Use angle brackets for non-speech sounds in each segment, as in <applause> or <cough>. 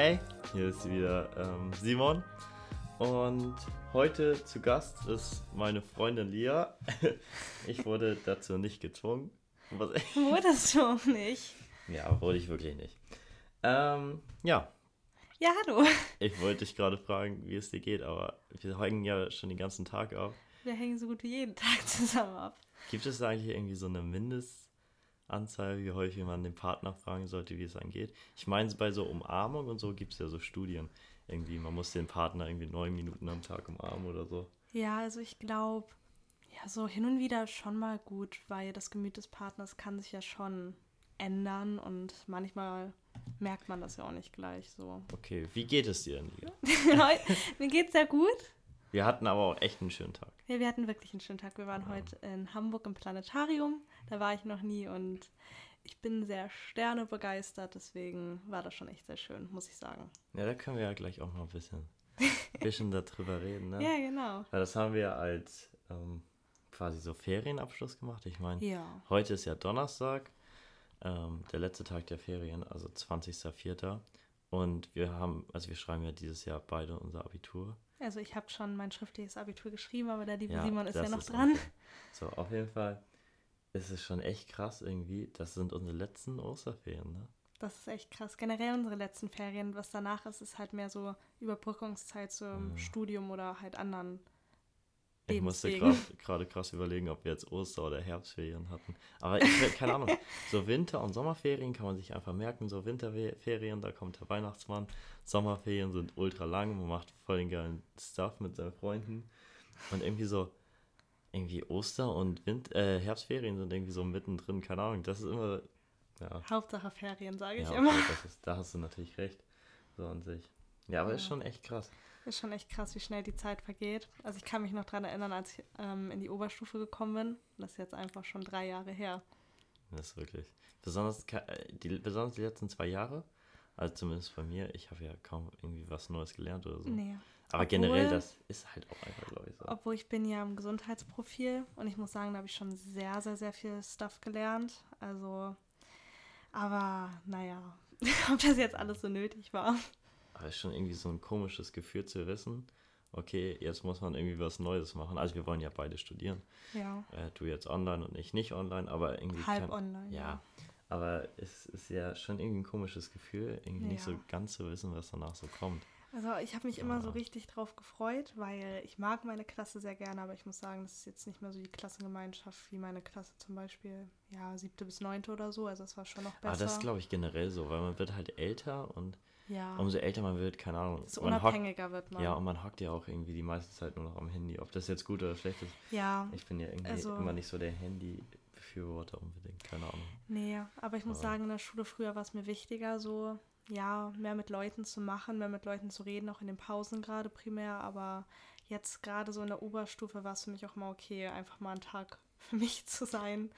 Hey, hier ist wieder ähm, Simon und heute zu Gast ist meine Freundin Lia. <laughs> Ich wurde dazu nicht gezwungen. Wurdest du auch nicht? Ja, wurde ich wirklich nicht. Ähm, ja, Ja, hallo. ich wollte dich gerade fragen, wie es dir geht, aber wir hängen ja schon den ganzen Tag ab. Wir hängen so gut wie jeden Tag zusammen ab. Gibt es da eigentlich irgendwie so eine Mindestanzahl, wie häufig man den Partner fragen sollte, wie es angeht? Ich meine, bei so Umarmung und so gibt es ja so Studien. Irgendwie, man muss den Partner irgendwie neun Minuten am Tag umarmen oder so. Ja, also ich glaube, ja, so hin und wieder schon mal gut, weil das Gemüt des Partners kann sich ja schon ändern und manchmal merkt man das ja auch nicht gleich so. Okay, wie geht es dir denn, Lia? <laughs> Mir geht's sehr gut. Wir hatten aber auch echt einen schönen Tag. Ja, wir hatten wirklich einen schönen Tag. Wir waren heute in Hamburg im Planetarium. Da war ich noch nie und ich bin sehr sternebegeistert. Deswegen war das schon echt sehr schön, muss ich sagen. Ja, da können wir ja gleich auch mal ein bisschen, <laughs> bisschen darüber reden, ne? Ja, genau. Weil das haben wir als ähm, quasi so Ferienabschluss gemacht. Ich meine, Ja. heute ist ja Donnerstag, ähm, der letzte Tag der Ferien, also 20.04. Und wir haben, also wir schreiben ja dieses Jahr beide unser Abitur. Also ich habe schon mein schriftliches Abitur geschrieben, aber der liebe Ja, Simon ist ja noch ist dran. okay. So, auf jeden Fall ist es schon echt krass irgendwie. Das sind unsere letzten Osterferien, ne? Das ist echt krass. Generell unsere letzten Ferien, was danach ist, ist halt mehr so Überbrückungszeit zum Studium oder halt anderen Ich musste gerade krass überlegen, ob wir jetzt Oster- oder Herbstferien hatten. Aber ich keine Ahnung. <laughs> So Winter- und Sommerferien kann man sich einfach merken. So Winterferien, da kommt der Weihnachtsmann. Sommerferien sind ultra lang. Man macht voll den geilen Stuff mit seinen Freunden. Und irgendwie so, irgendwie Oster- und Wind äh, Herbstferien sind irgendwie so mittendrin. Keine Ahnung. Das ist immer, ja. Hauptsache Ferien, sage ich ja immer. okay, ist, da hast du natürlich recht. So an sich. Ja, aber ist schon echt krass. Ist schon echt krass, wie schnell die Zeit vergeht. Also ich kann mich noch daran erinnern, als ich ähm, in die Oberstufe gekommen bin. Das ist jetzt einfach schon drei Jahre her. Das ist wirklich. Besonders äh, die, besonders die letzten zwei Jahre, also zumindest bei mir, ich habe ja kaum irgendwie was Neues gelernt oder so. Nee. Aber Obwohl- generell, das ist halt auch einfach, glaube ich, so. Obwohl ich bin ja im Gesundheitsprofil und ich muss sagen, da habe ich schon sehr, sehr, sehr viel Stuff gelernt. Also, aber naja, <laughs> ob das jetzt alles so nötig war. Aber es ist schon irgendwie so ein komisches Gefühl zu wissen, okay, jetzt muss man irgendwie was Neues machen. Also wir wollen ja beide studieren. Ja, Äh, du jetzt online und ich nicht online, aber irgendwie. halb kann- online. Ja. Aber es ist ja schon irgendwie ein komisches Gefühl, irgendwie nicht Ja. so ganz zu wissen, was danach so kommt. Also ich habe mich immer so richtig drauf gefreut, weil ich mag meine Klasse sehr gerne, aber ich muss sagen, das ist jetzt nicht mehr so die Klassengemeinschaft wie meine Klasse zum Beispiel, ja, siebte bis neunte oder so. Also das war schon noch besser. Aber das ist, glaube ich, generell so, weil man wird halt älter und ja, umso älter man wird, keine Ahnung. desto man hockt, unabhängiger wird man. Ja, und man hockt ja auch irgendwie die meiste Zeit nur noch am Handy. Ob das jetzt gut oder schlecht ist. ja, Ich bin ja irgendwie Also- immer nicht so der Handy-Befürworter unbedingt, keine Ahnung. Nee, aber ich muss Aber- sagen, in der Schule früher war es mir wichtiger, so, ja, mehr mit Leuten zu machen, mehr mit Leuten zu reden, auch in den Pausen gerade primär. Aber jetzt gerade so in der Oberstufe war es für mich auch mal okay, einfach mal einen Tag <laughs> für mich zu sein.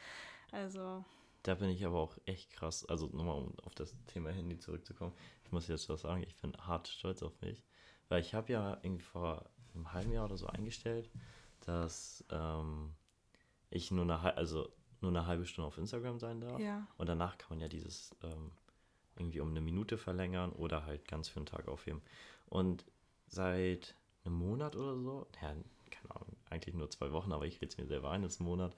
Also, Da bin ich aber auch echt krass. Also nochmal, um auf das Thema Handy zurückzukommen. Ich muss jetzt was sagen, ich bin hart stolz auf mich. Weil ich habe ja irgendwie vor einem halben Jahr oder so eingestellt, dass ähm, ich nur eine, also nur eine halbe Stunde auf Instagram sein darf. Ja. Und danach kann man ja dieses ähm, irgendwie um eine Minute verlängern oder halt ganz für einen Tag aufheben. Und seit einem Monat oder so, ja, keine Ahnung, eigentlich nur zwei Wochen, aber ich rede es mir selber ein, ist ein Monat,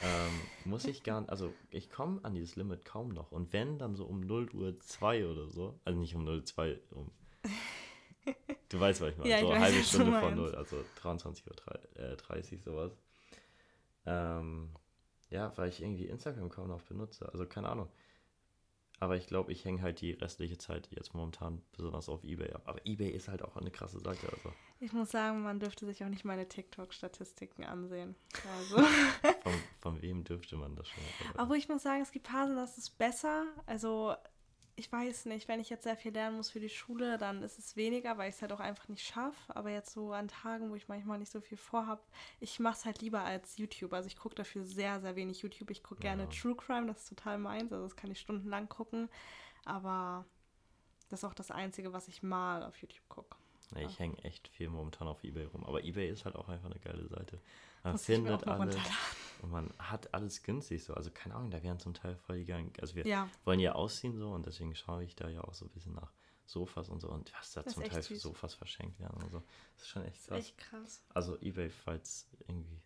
ähm, <laughs> muss ich gar also ich komme an dieses Limit kaum noch. Und wenn, dann so um 0 Uhr 2 oder so, also nicht um 0 Uhr 2, um, <laughs> du weißt, was ich meine, Ja, so eine weiß, halbe du Stunde vor meinst. 0, also 23 Uhr 30, äh, 30 sowas. Ähm, ja, weil ich irgendwie Instagram kaum noch benutze. Also keine Ahnung. Aber ich glaube, ich hänge halt die restliche Zeit jetzt momentan besonders auf Ebay ab. Aber Ebay ist halt auch eine krasse Seite. Also ich muss sagen, man dürfte sich auch nicht meine TikTok-Statistiken ansehen. Also. von, von wem dürfte man das schon? <laughs> Aber ich muss sagen, es gibt Phasen, das ist besser. Also, ich weiß nicht, wenn ich jetzt sehr viel lernen muss für die Schule, dann ist es weniger, weil ich es halt auch einfach nicht schaffe. Aber jetzt so an Tagen, wo ich manchmal nicht so viel vorhab, ich mache es halt lieber als YouTube. Also ich gucke dafür sehr, sehr wenig YouTube. Ich gucke gerne Ja. True Crime, das ist total meins. Also das kann ich stundenlang gucken. Aber das ist auch das Einzige, was ich mal auf YouTube gucke. Ich hänge echt viel momentan auf Ebay rum. Aber Ebay ist halt auch einfach eine geile Seite. Man Muss findet alles und man hat alles günstig so. Also keine Ahnung, da wären zum Teil voll die geilen. Also wir Ja. wollen ja ausziehen so und deswegen schaue ich da ja auch so ein bisschen nach Sofas und so und was da Das zum Teil für süß. Sofas verschenkt werden und so. Das ist schon echt krass. echt krass. Also Ebay, falls irgendwie,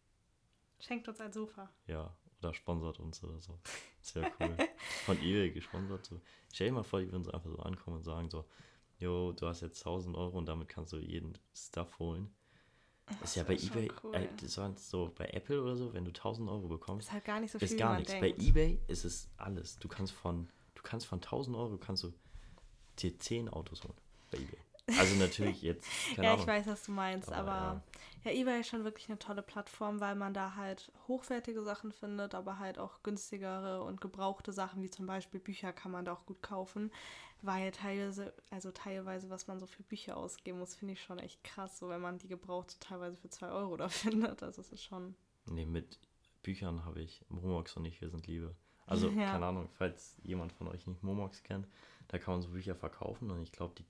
Schenkt uns ein Sofa. ja, oder sponsert uns oder so. Wäre cool. Von Ebay gesponsert. So. Stell dir mal vor, die würden so einfach so ankommen und sagen so, jo, du hast jetzt 1000 Euro und damit kannst du jeden Stuff holen. Das ist ja bei Ebay, cool. äh, das war so bei Apple oder so, wenn du 1000 Euro bekommst, Ist halt gar nicht so viel, ist gar nichts. denkt. Bei eBay ist es alles. Du kannst von, du kannst von 1000 Euro kannst du dir 10 Autos holen. Bei eBay. Also natürlich jetzt, <laughs> ja, Ahnung. ich weiß, was du meinst, Aber aber, ja. eBay ist schon wirklich eine tolle Plattform, weil man da halt hochwertige Sachen findet, aber halt auch günstigere und gebrauchte Sachen, wie zum Beispiel Bücher, kann man da auch gut kaufen, weil teilweise, also teilweise, was man so für Bücher ausgeben muss, finde ich schon echt krass, so wenn man die gebraucht teilweise für 2 Euro da <laughs> findet, also es ist schon, Nee, mit Büchern habe ich Momox und ich, wir sind Liebe. Also, <laughs> Ja. keine Ahnung, falls jemand von euch nicht Momox kennt, da kann man so Bücher verkaufen und ich glaube, die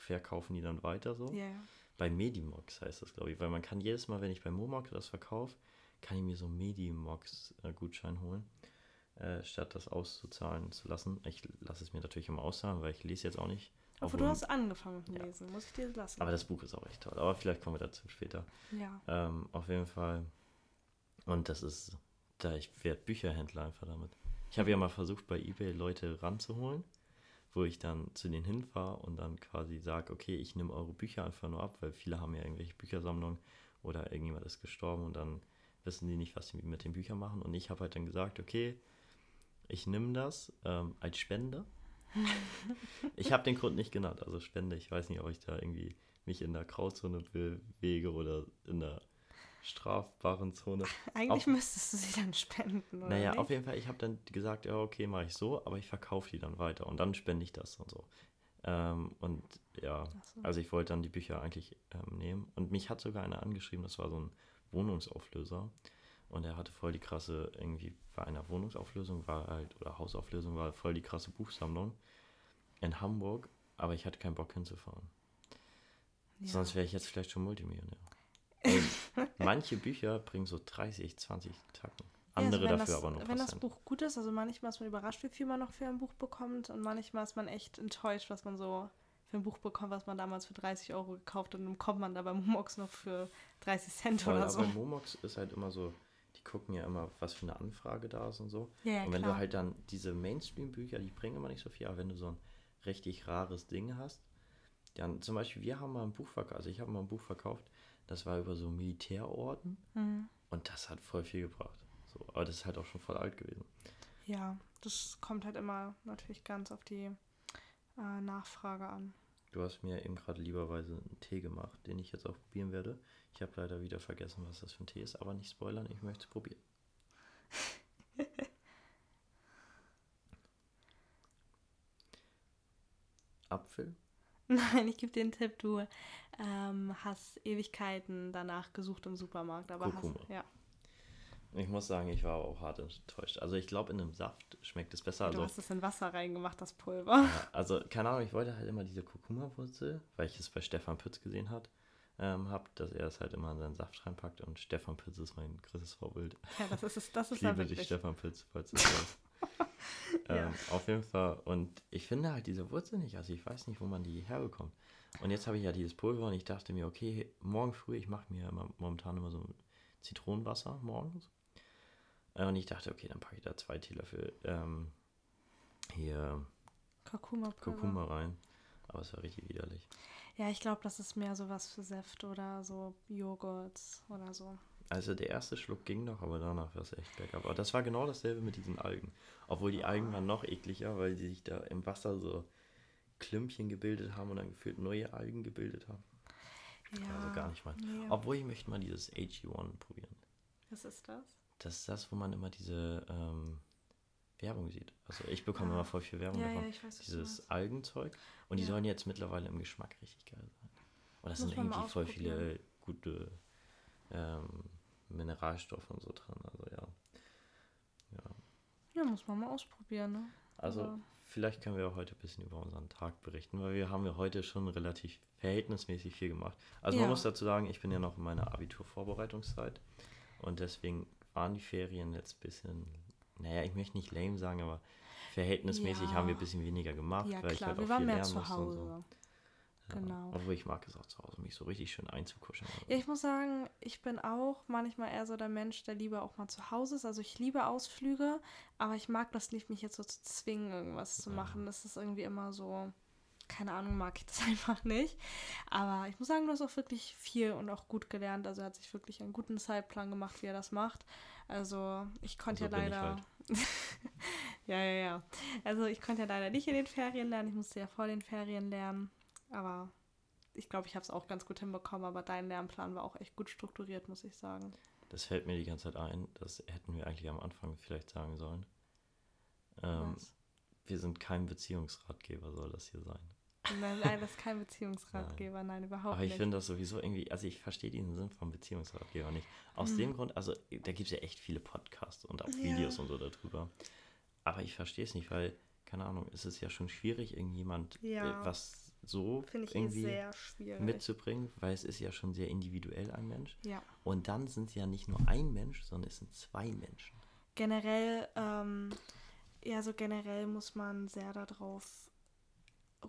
verkaufen die dann weiter so. ja, Bei Medimox heißt das, glaube ich, weil man kann jedes Mal, wenn ich bei Momox das verkaufe, kann ich mir so einen Medimox-Gutschein holen, äh, statt das auszuzahlen zu lassen. Ich lasse es mir natürlich immer auszahlen, weil ich lese jetzt auch nicht. aber Obwohl- du hast angefangen mit dem Ja. Lesen, muss ich dir lassen. aber das Buch ist auch echt toll. Aber vielleicht kommen wir dazu später. ja, Ähm, auf jeden Fall. Und das ist, da ich werde Bücherhändler einfach damit. Ich habe ja mal versucht, bei eBay Leute ranzuholen, wo ich dann zu denen hinfahre und dann quasi sage, okay, ich nehme eure Bücher einfach nur ab, weil viele haben ja irgendwelche Büchersammlungen oder irgendjemand ist gestorben und dann wissen die nicht, was sie mit den Büchern machen. Und ich habe halt dann gesagt, okay, ich nehme das ähm, als Spende. ich habe den Grund nicht genannt, also Spende. Ich weiß nicht, ob ich da irgendwie mich in der Grauzone bewege oder in der strafbaren Zone. <laughs> eigentlich auf- müsstest du sie dann spenden, oder Naja, nicht? auf jeden Fall, ich habe dann gesagt, ja, okay, mache ich so, aber ich verkaufe die dann weiter und dann spende ich das und so. Ähm, und ja, so. also ich wollte dann die Bücher eigentlich ähm, nehmen und mich hat sogar einer angeschrieben, das war so ein Wohnungsauflöser und er hatte voll die krasse, irgendwie bei einer Wohnungsauflösung war halt, oder Hausauflösung war voll die krasse Buchsammlung in Hamburg, aber ich hatte keinen Bock hinzufahren. Ja. Sonst wäre ich jetzt vielleicht schon Multimillionär. Ey, <laughs> manche Bücher bringen so 30, 20 Tacken. Ja, also Andere dafür das, aber nur Wenn das. Buch gut ist, also manchmal ist man überrascht, wie viel man noch für ein Buch bekommt und manchmal ist man echt enttäuscht, was man so für ein Buch bekommt, was man damals für 30 Euro gekauft hat und dann kommt man da beim Momox noch für 30 Cent Voll, oder aber so. bei Momox ist halt immer so, die gucken ja immer, was für eine Anfrage da ist und so. Ja, ja, und wenn klar. du halt dann diese Mainstream-Bücher, die bringen immer nicht so viel, aber wenn du so ein richtig rares Ding hast, dann zum Beispiel, wir haben mal ein Buch verkauft, also ich habe mal ein Buch verkauft, das war über so Militärorden Mhm. und das hat voll viel gebracht. So, aber das ist halt auch schon voll alt gewesen. Ja, das kommt halt immer natürlich ganz auf die äh, Nachfrage an. Du hast mir eben gerade lieberweise einen Tee gemacht, den ich jetzt auch probieren werde. Ich habe leider wieder vergessen, was das für ein Tee ist, aber nicht spoilern, ich möchte es probieren. <laughs> Apfel? <laughs> Nein, ich gebe dir einen Tipp, du ähm, hast Ewigkeiten danach gesucht im Supermarkt, aber Kurkuma. hast, ja, Ich muss sagen, ich war auch hart enttäuscht. Also ich glaube, in einem Saft schmeckt es besser. du Also, hast es in Wasser reingemacht, das Pulver. ja, also keine Ahnung, ich wollte halt immer diese Kurkuma-Wurzel, weil ich es bei Stefan Pütz gesehen hat, ähm, habe, dass er es halt immer in seinen Saft reinpackt und Stefan Pütz ist mein größtes Vorbild. Ja, das ist es, das Ich ist dann liebe dich. Stefan Pütz, falls du. Ja. <laughs> ähm, auf jeden Fall. Und ich finde halt diese Wurzel nicht. Also ich weiß nicht, wo man die herbekommt. Und jetzt habe ich ja dieses Pulver und ich dachte mir, okay, morgen früh, ich mache mir immer, momentan immer so ein Zitronenwasser morgens. Äh, Und ich dachte, okay, dann packe ich da zwei Teelöffel ähm, hier Kurkuma-Pulver. Kurkuma rein. Aber es war richtig widerlich. Ja, ich glaube, das ist mehr sowas für Säfte oder so Joghurts oder so. Also der erste Schluck ging noch, aber danach war es echt bergab. Aber das war genau dasselbe mit diesen Algen. Obwohl die Algen waren noch ekliger, weil die sich da im Wasser so Klümpchen gebildet haben und dann gefühlt neue Algen gebildet haben. Ja, Also gar nicht mal. nee. Obwohl ich möchte mal dieses AG1 probieren. Was ist das? Das ist das, wo man immer diese ähm, Werbung sieht. Also ich bekomme Ah. immer voll viel Werbung Ja, davon. ja, ich weiß, dieses. Algenzeug. Und die Ja. sollen jetzt mittlerweile im Geschmack richtig geil sein. Und das Muss sind irgendwie voll viele gute ähm, Mineralstoffe und so drin. Also ja. ja. Ja, muss man mal ausprobieren, ne? Also Aber- vielleicht können wir auch heute ein bisschen über unseren Tag berichten, weil wir haben ja heute schon relativ verhältnismäßig viel gemacht. Also man Ja. muss dazu sagen, ich bin ja noch in meiner Abiturvorbereitungszeit und deswegen waren die Ferien jetzt ein bisschen naja, ich möchte nicht lame sagen, aber verhältnismäßig Ja. haben wir ein bisschen weniger gemacht, Ja, weil ich klar, halt wir auch waren viel mehr lernen zu musste und so. Hause. Ja. Genau. Obwohl ich mag es auch zu Hause, mich so richtig schön einzukuscheln. Ja, ich muss sagen, ich bin auch manchmal eher so der Mensch, der lieber auch mal zu Hause ist. Also ich liebe Ausflüge, aber ich mag das nicht, mich jetzt so zu zwingen, irgendwas zu Ja. machen. Das ist irgendwie immer so, keine Ahnung, mag ich das <laughs> einfach nicht. Aber ich muss sagen, du hast auch wirklich viel und auch gut gelernt. Also er hat sich wirklich einen guten Zeitplan gemacht, wie er das macht. Also ich konnte So ja leider. halt. <laughs> ja, ja, ja. Also ich konnte ja leider nicht in den Ferien lernen. Ich musste ja vor den Ferien lernen. Aber ich glaube, ich habe es auch ganz gut hinbekommen. Aber dein Lernplan war auch echt gut strukturiert, muss ich sagen. Das fällt mir die ganze Zeit ein, das hätten wir eigentlich am Anfang vielleicht sagen sollen. Ähm, wir sind kein Beziehungsratgeber, soll das hier sein. Nein, nein, das ist kein <laughs> Beziehungsratgeber. Nein, überhaupt Aber ich nicht. finde das sowieso irgendwie, also ich verstehe den Sinn vom Beziehungsratgeber nicht. Aus Hm. dem Grund, also da gibt es ja echt viele Podcasts und auch Ja. Videos und so darüber. Aber ich verstehe es nicht, weil, keine Ahnung, es ist ja schon schwierig, irgendjemand Ja. äh, was so Finde ich eh irgendwie sehr schwierig. mitzubringen, weil es ist ja schon sehr individuell ein Mensch. ja. Und dann sind es ja nicht nur ein Mensch, sondern es sind zwei Menschen. Generell, ähm, ja, so generell muss man sehr darauf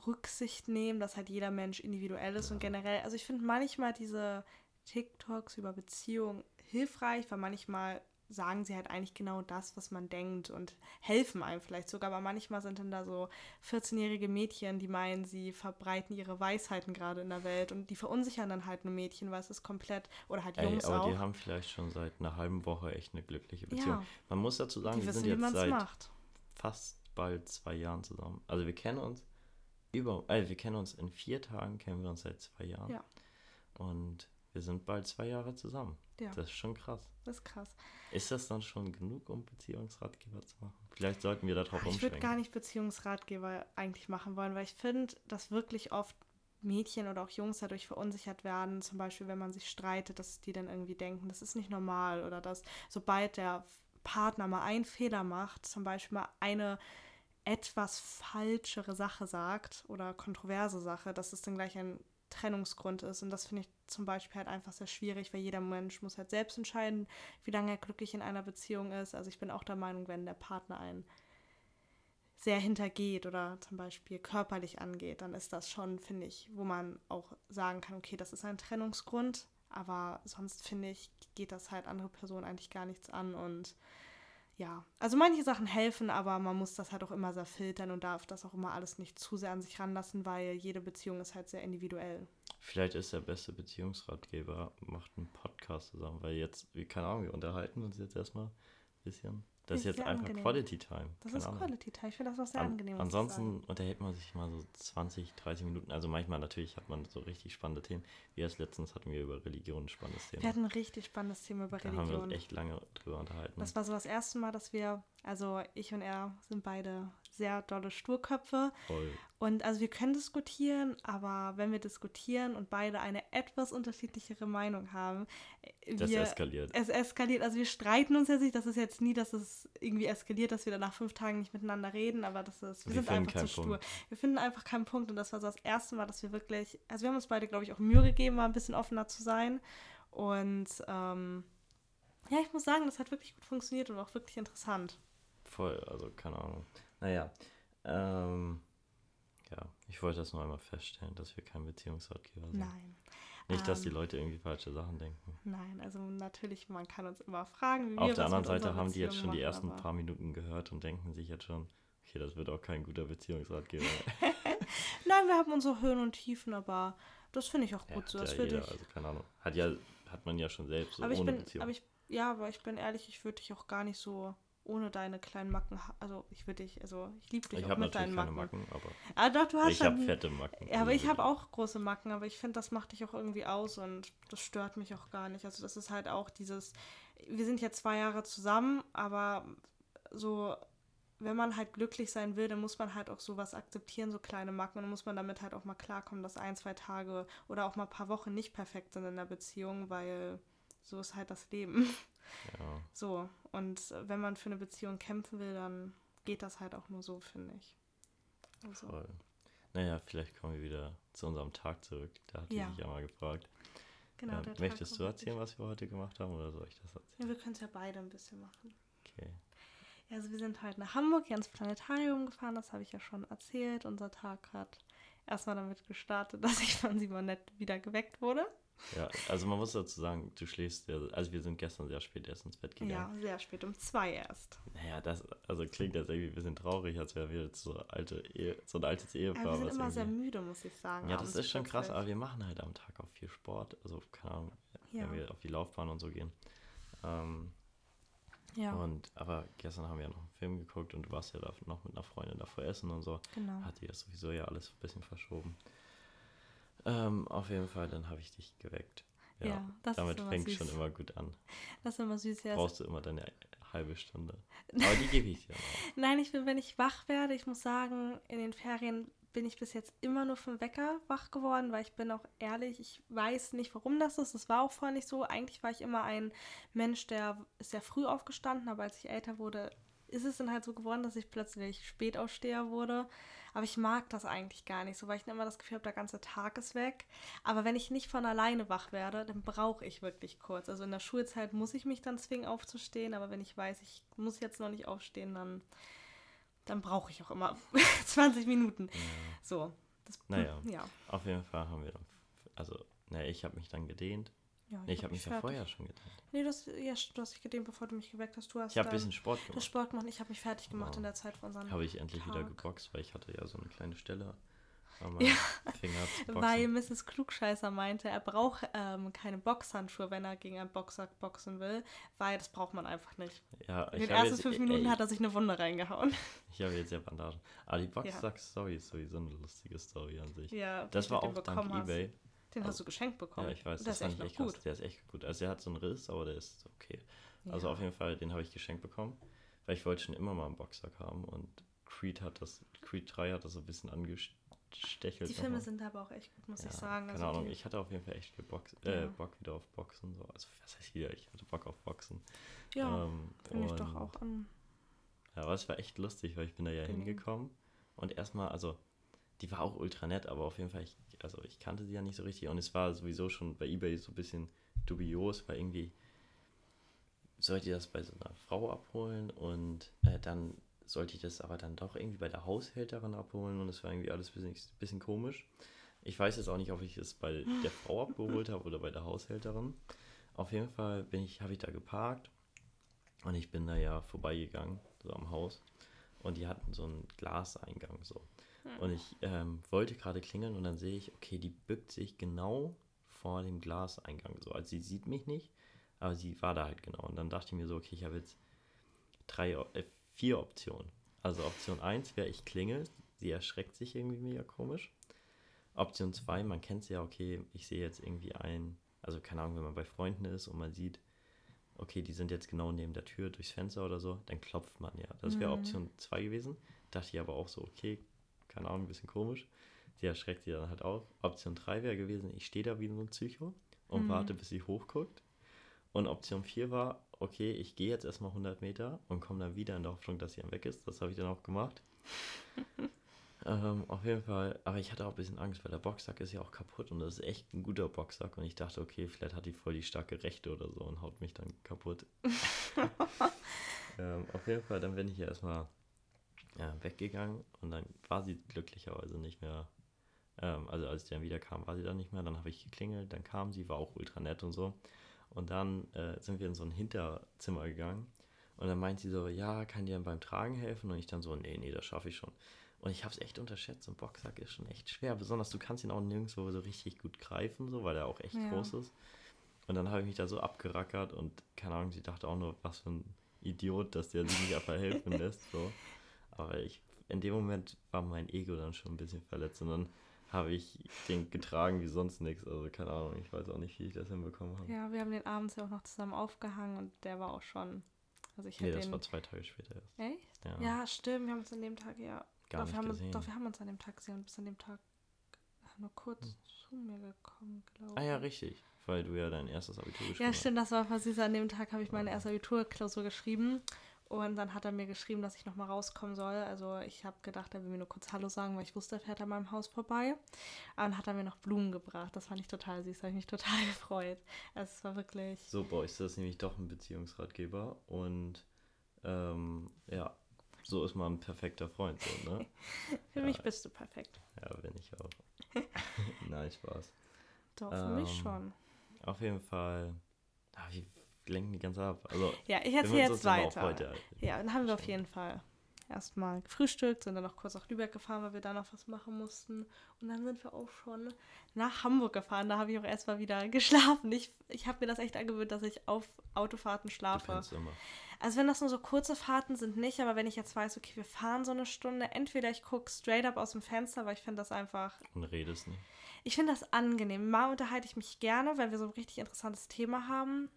Rücksicht nehmen, dass halt jeder Mensch individuell ist und generell, also ich finde manchmal diese TikToks über Beziehungen hilfreich, weil manchmal sagen sie halt eigentlich genau das, was man denkt und helfen einem vielleicht sogar, aber manchmal sind dann da so 14-jährige Mädchen, die meinen, sie verbreiten ihre Weisheiten gerade in der Welt und die verunsichern dann halt nur Mädchen, weil es ist komplett, oder halt Ey, Jungs aber auch. die haben vielleicht schon seit einer halben Woche echt eine glückliche Beziehung. Ja. Man muss dazu sagen, die wir wissen, sind jetzt seit macht. fast bald zwei Jahren zusammen. Also wir kennen uns über, äh, wir kennen uns in vier Tagen, kennen wir uns seit zwei Jahren. Ja. Und wir sind bald zwei Jahre zusammen. Ja. Das ist schon krass. Das ist krass. Ist das dann schon genug, um Beziehungsratgeber zu machen? Vielleicht sollten wir darauf Ich würde umschwenken. gar nicht Beziehungsratgeber eigentlich machen wollen, weil ich finde, dass wirklich oft Mädchen oder auch Jungs dadurch verunsichert werden. Zum Beispiel, wenn man sich streitet, dass die dann irgendwie denken, das ist nicht normal oder dass sobald der Partner mal einen Fehler macht, zum Beispiel mal eine etwas falschere Sache sagt oder kontroverse Sache, dass es dann gleich ein Trennungsgrund ist. Und das finde ich zum Beispiel halt einfach sehr schwierig, weil jeder Mensch muss halt selbst entscheiden, wie lange er glücklich in einer Beziehung ist. Also ich bin auch der Meinung, wenn der Partner einen sehr hintergeht oder zum Beispiel körperlich angeht, dann ist das schon, finde ich, wo man auch sagen kann, okay, das ist ein Trennungsgrund, aber sonst finde ich, geht das halt andere Personen eigentlich gar nichts an und ja, also manche Sachen helfen, aber man muss das halt auch immer sehr filtern und darf das auch immer alles nicht zu sehr an sich ranlassen, weil jede Beziehung ist halt sehr individuell. Vielleicht ist der beste Beziehungsratgeber, macht einen Podcast zusammen, weil jetzt, keine Ahnung, wir unterhalten uns jetzt erstmal ein bisschen. Das ist jetzt einfach angenehm. Quality Time. Das keine ist Ahnung. Quality Time. Ich finde das auch sehr An, angenehm. ansonsten unterhält man sich mal so 20, 30 Minuten. Also manchmal natürlich hat man so richtig spannende Themen. Wie erst letztens hatten wir über Religion ein spannendes Thema. Wir hatten ein richtig spannendes Thema über da haben wir Religion. uns echt lange drüber unterhalten. Das war so das erste Mal, dass wir, also ich und er sind beide sehr dolle Sturköpfe. Voll. Und also wir können diskutieren, aber wenn wir diskutieren und beide eine etwas unterschiedlichere Meinung haben, äh, Das wir, eskaliert. es eskaliert. Also wir streiten uns jetzt nicht. Das ist jetzt nie, dass es irgendwie eskaliert, dass wir dann nach fünf Tagen nicht miteinander reden, aber das ist, wir, Wir sind einfach zu stur. Punkt. Wir finden einfach keinen Punkt und das war so das erste Mal, dass wir wirklich, also wir haben uns beide, glaube ich, auch Mühe gegeben, mal ein bisschen offener zu sein. Und ähm, ja, ich muss sagen, das hat wirklich gut funktioniert und auch wirklich interessant. Voll, also keine Ahnung. Naja, ähm, ja, ich wollte das nur einmal feststellen, dass wir kein Beziehungsratgeber sind. Nein. Nicht, dass die Ähm, Leute irgendwie falsche Sachen denken. Nein, also natürlich, man kann uns immer fragen, wie wir Auf was der anderen Seite haben die jetzt schon die machen, ersten aber- paar Minuten gehört und denken sich jetzt schon, okay, das wird auch kein guter Beziehungsratgeber. <laughs> Nein, wir haben unsere Höhen und Tiefen, aber das finde ich auch Ja, gut so. hat Das ja jeder, ich. also keine Ahnung. Hat ja, hat man ja schon selbst so aber ich ohne bin, Beziehung. aber ich, ja, aber ich bin ehrlich, ich würde dich auch gar nicht so ohne deine kleinen Macken, also ich würde dich, also ich liebe dich ich auch mit deinen Macken. Macken, aber Ah, doch, du hast ich habe schon- fette Macken. Ja, aber ich habe auch große Macken, aber ich finde, das macht dich auch irgendwie aus und das stört mich auch gar nicht. Also das ist halt auch dieses, wir sind ja zwei Jahre zusammen, aber so, wenn man halt glücklich sein will, dann muss man halt auch sowas akzeptieren, so kleine Macken und dann muss man damit halt auch mal klarkommen, dass ein, zwei Tage oder auch mal ein paar Wochen nicht perfekt sind in der Beziehung, weil so ist halt das Leben. <laughs> Ja, So, und wenn man für eine Beziehung kämpfen will, dann geht das halt auch nur so, finde ich. Also, voll. Naja, vielleicht kommen wir wieder zu unserem Tag zurück. Da hatte Ja. ich dich ja mal gefragt. genau, Ähm, der Tag möchtest du erzählen, was wir heute gemacht haben, oder soll ich das erzählen? Ja, wir können es ja beide ein bisschen machen. Okay. Ja, also wir sind halt nach Hamburg hier ins Planetarium gefahren, das habe ich ja schon erzählt. Unser Tag hat erstmal damit gestartet, <laughs> dass ich von Simonette wieder geweckt wurde. Ja, also man muss dazu sagen, du schläfst ja, also wir sind gestern sehr spät erst ins Bett gegangen. Ja, sehr spät, um zwei erst. Naja, das, also klingt jetzt irgendwie ein bisschen traurig, als wäre wir jetzt so, alte Ehe, so ein altes Ehepaar. Aber wir sind immer sehr müde, muss ich sagen. Ja, das ist schon krass, aber wir machen halt am Tag auch viel Sport, also keine Ahnung, Ja. wenn wir auf die Laufbahn und so gehen. Ähm, Ja, Und, aber gestern haben wir ja noch einen Film geguckt und du warst ja da noch mit einer Freundin davor essen und so. genau. Hat die das sowieso ja alles ein bisschen verschoben. Ähm, auf jeden Fall, dann habe ich dich geweckt. Ja, Ja, das ist damit immer fängt süß. schon immer gut an. Das ist immer süß. Ja, Brauchst du immer deine halbe Stunde. <laughs> Aber die gebe ich dir noch. Nein, ich bin, wenn ich wach werde, ich muss sagen, in den Ferien bin ich bis jetzt immer nur vom Wecker wach geworden, weil ich bin auch ehrlich, ich weiß nicht, warum das ist. Das war auch vorher nicht so. Eigentlich war ich immer ein Mensch, der ist sehr früh aufgestanden, aber als ich älter wurde, ist es dann halt so geworden, dass ich plötzlich Spätaufsteher wurde. Aber ich mag das eigentlich gar nicht so, weil ich immer das Gefühl habe, der ganze Tag ist weg. Aber wenn ich nicht von alleine wach werde, dann brauche ich wirklich kurz. Also in der Schulzeit muss ich mich dann zwingen aufzustehen, aber wenn ich weiß, ich muss jetzt noch nicht aufstehen, dann, dann brauche ich auch immer <laughs> 20 Minuten. So. Das, Naja. Ja. Auf jeden Fall haben wir dann, also, naja, ich habe mich dann gedehnt. Ja Nee, ich habe mich ja vorher schon gedehnt. Nee, du hast, ja, du hast dich gedehnt, bevor du mich geweckt hast. Du hast Ich habe ein bisschen Sport das gemacht. Sport gemacht. Ich habe mich fertig gemacht Wow. in der Zeit von unserem Habe ich endlich wieder Tag. geboxt, weil ich hatte ja so eine kleine Stelle an meinem Finger. <laughs> Weil Mrs. Klugscheißer meinte, er braucht ähm, keine Boxhandschuhe, wenn er gegen einen Boxer boxen will, weil das braucht man einfach nicht. ja, In ich den habe ersten jetzt, fünf Minuten ey, hat er sich eine Wunde reingehauen. Ich habe jetzt ja Bandagen. Aber die Boxsack-Story ist sowieso eine lustige Story an sich. Ja, das war auch den dank hast. Den Also- hast du geschenkt bekommen. Ja, ich weiß, Das, das, ist echt echt krass. gut. Der ist echt gut. Also er hat so einen Riss, aber der ist okay. Also Ja. auf jeden Fall, den habe ich geschenkt bekommen, weil ich wollte schon immer mal einen Boxsack haben und Creed hat das, Creed 3 hat das so ein bisschen angestechelt. Die Filme sind aber auch echt gut, muss ja, ich sagen. Keine Also Ahnung, ich hatte auf jeden Fall echt geboxt, äh, Ja. Bock wieder auf Boxen. So. Also was heißt wieder, ich hatte Bock auf Boxen. ja, Ähm, finde ich doch auch an. Ja, aber es war echt lustig, weil ich bin da ja Genau. hingekommen und erstmal, also die war auch ultra nett, aber auf jeden Fall, ich, also ich kannte sie ja nicht so richtig und es war sowieso schon bei Ebay so ein bisschen dubios, weil irgendwie sollte ich das bei so einer Frau abholen und äh, dann sollte ich das aber dann doch irgendwie bei der Haushälterin abholen und es war irgendwie alles ein bisschen, bisschen komisch. Ich weiß jetzt auch nicht, ob ich es bei der Frau abgeholt habe oder bei der Haushälterin. Auf jeden Fall bin ich, habe ich da geparkt und ich bin da ja vorbeigegangen, so am Haus. Und die hatten so einen Glaseingang so. Und ich ähm, wollte gerade klingeln und dann sehe ich, okay, die bückt sich genau vor dem Glaseingang so. Also sie sieht mich nicht, aber sie war da halt genau. Und dann dachte ich mir so, okay, ich habe jetzt drei, äh, vier Optionen. Also Option 1 wäre, ich klingel, sie erschreckt sich irgendwie mega komisch. Option 2, man kennt sie ja, okay, ich sehe jetzt irgendwie ein, also keine Ahnung, wenn man bei Freunden ist und man sieht, okay, die sind jetzt genau neben der Tür durchs Fenster oder so, dann klopft man ja. Das wäre Mhm. Option 2 gewesen. Dachte ich aber auch so, okay, keine Ahnung, ein bisschen komisch. Sie erschreckt sie dann halt auch. Option 3 wäre gewesen, ich stehe da wie so ein Psycho und Mhm. warte, bis sie hochguckt. Und Option 4 war, okay, ich gehe jetzt erstmal 100 Meter und komme dann wieder in der Hoffnung, dass sie dann weg ist. Das habe ich dann auch gemacht. <laughs> ähm, auf jeden Fall, aber ich hatte auch ein bisschen Angst, weil der Boxsack ist ja auch kaputt und das ist echt ein guter Boxsack. Und ich dachte, okay, vielleicht hat die voll die starke Rechte oder so und haut mich dann kaputt. <laughs> <laughs> ähm, auf jeden Fall, dann bin ich ja erstmal ja, weggegangen und dann war sie glücklicherweise nicht mehr. Ähm, also als die dann wieder kam, war sie dann nicht mehr. Dann habe ich geklingelt, dann kam sie, war auch ultra nett und so. Und dann äh, sind wir in so ein Hinterzimmer gegangen. Und dann meint sie so, ja, kann dir beim Tragen helfen? Und ich dann so, nee, nee, das schaffe ich schon. Und ich habe es echt unterschätzt. So ein Boxsack ist schon echt schwer. Besonders du kannst ihn auch nirgendwo so richtig gut greifen, so, weil er auch echt Ja. groß ist. Und dann habe ich mich da so abgerackert und keine Ahnung, sie dachte auch nur, was für ein Idiot, dass der sich nicht einfach helfen <laughs> lässt. So. Aber ich, in dem Moment war mein Ego dann schon ein bisschen verletzt und dann habe ich den getragen wie sonst nichts. Also keine Ahnung, ich weiß auch nicht, wie ich das hinbekommen habe. Ja, wir haben den abends ja auch noch zusammen aufgehangen und der war auch schon. Also ich nee, das den. war zwei Tage später erst. Echt? Ja, Ja, stimmt. Wir haben uns an dem Tag ja. gar doch, nicht wir haben gesehen. Uns, doch, wir haben uns an dem Tag gesehen und bis an dem Tag nur kurz zu mir gekommen, glaube ich. ah ja, richtig. Weil du ja dein erstes Abitur geschrieben Ja, hast. stimmt, das war voll süß. An dem Tag habe ich meine erste Abiturklausur geschrieben. Und dann hat er mir geschrieben, dass ich nochmal rauskommen soll. Also ich habe gedacht, er will mir nur kurz Hallo sagen, weil ich wusste, er fährt an meinem Haus vorbei. Und dann hat er mir noch Blumen gebracht. Das fand ich total süß. Da habe ich mich total <laughs> gefreut. Es war wirklich... So, Boys, das ist nämlich doch ein Beziehungsratgeber und Ähm, ja, so ist man ein perfekter Freund. So, ne? <laughs> Für Ja. mich bist du perfekt. Ja, bin ich auch. <laughs> Nein, Spaß. Doch, für mich Ähm, schon. Auf jeden Fall. Ah, wir lenken die ganze ab. Also, Ja, ich erzähle jetzt weiter. Heute, Ja, dann haben wir auf jeden Fall erstmal gefrühstückt, sind dann noch kurz nach Lübeck gefahren, weil wir da noch was machen mussten. Und dann sind wir auch schon nach Hamburg gefahren. Da habe ich auch erstmal wieder <laughs> geschlafen. Ich, ich habe mir das echt angewöhnt, dass ich auf Autofahrten schlafe. Also wenn das nur so kurze Fahrten sind, nicht. Aber wenn ich jetzt weiß, okay, wir fahren so eine Stunde, entweder ich gucke straight up aus dem Fenster, weil ich finde das einfach Und redest nicht. ich finde das angenehm. Mal unterhalte ich mich gerne, weil wir so ein richtig interessantes Thema haben.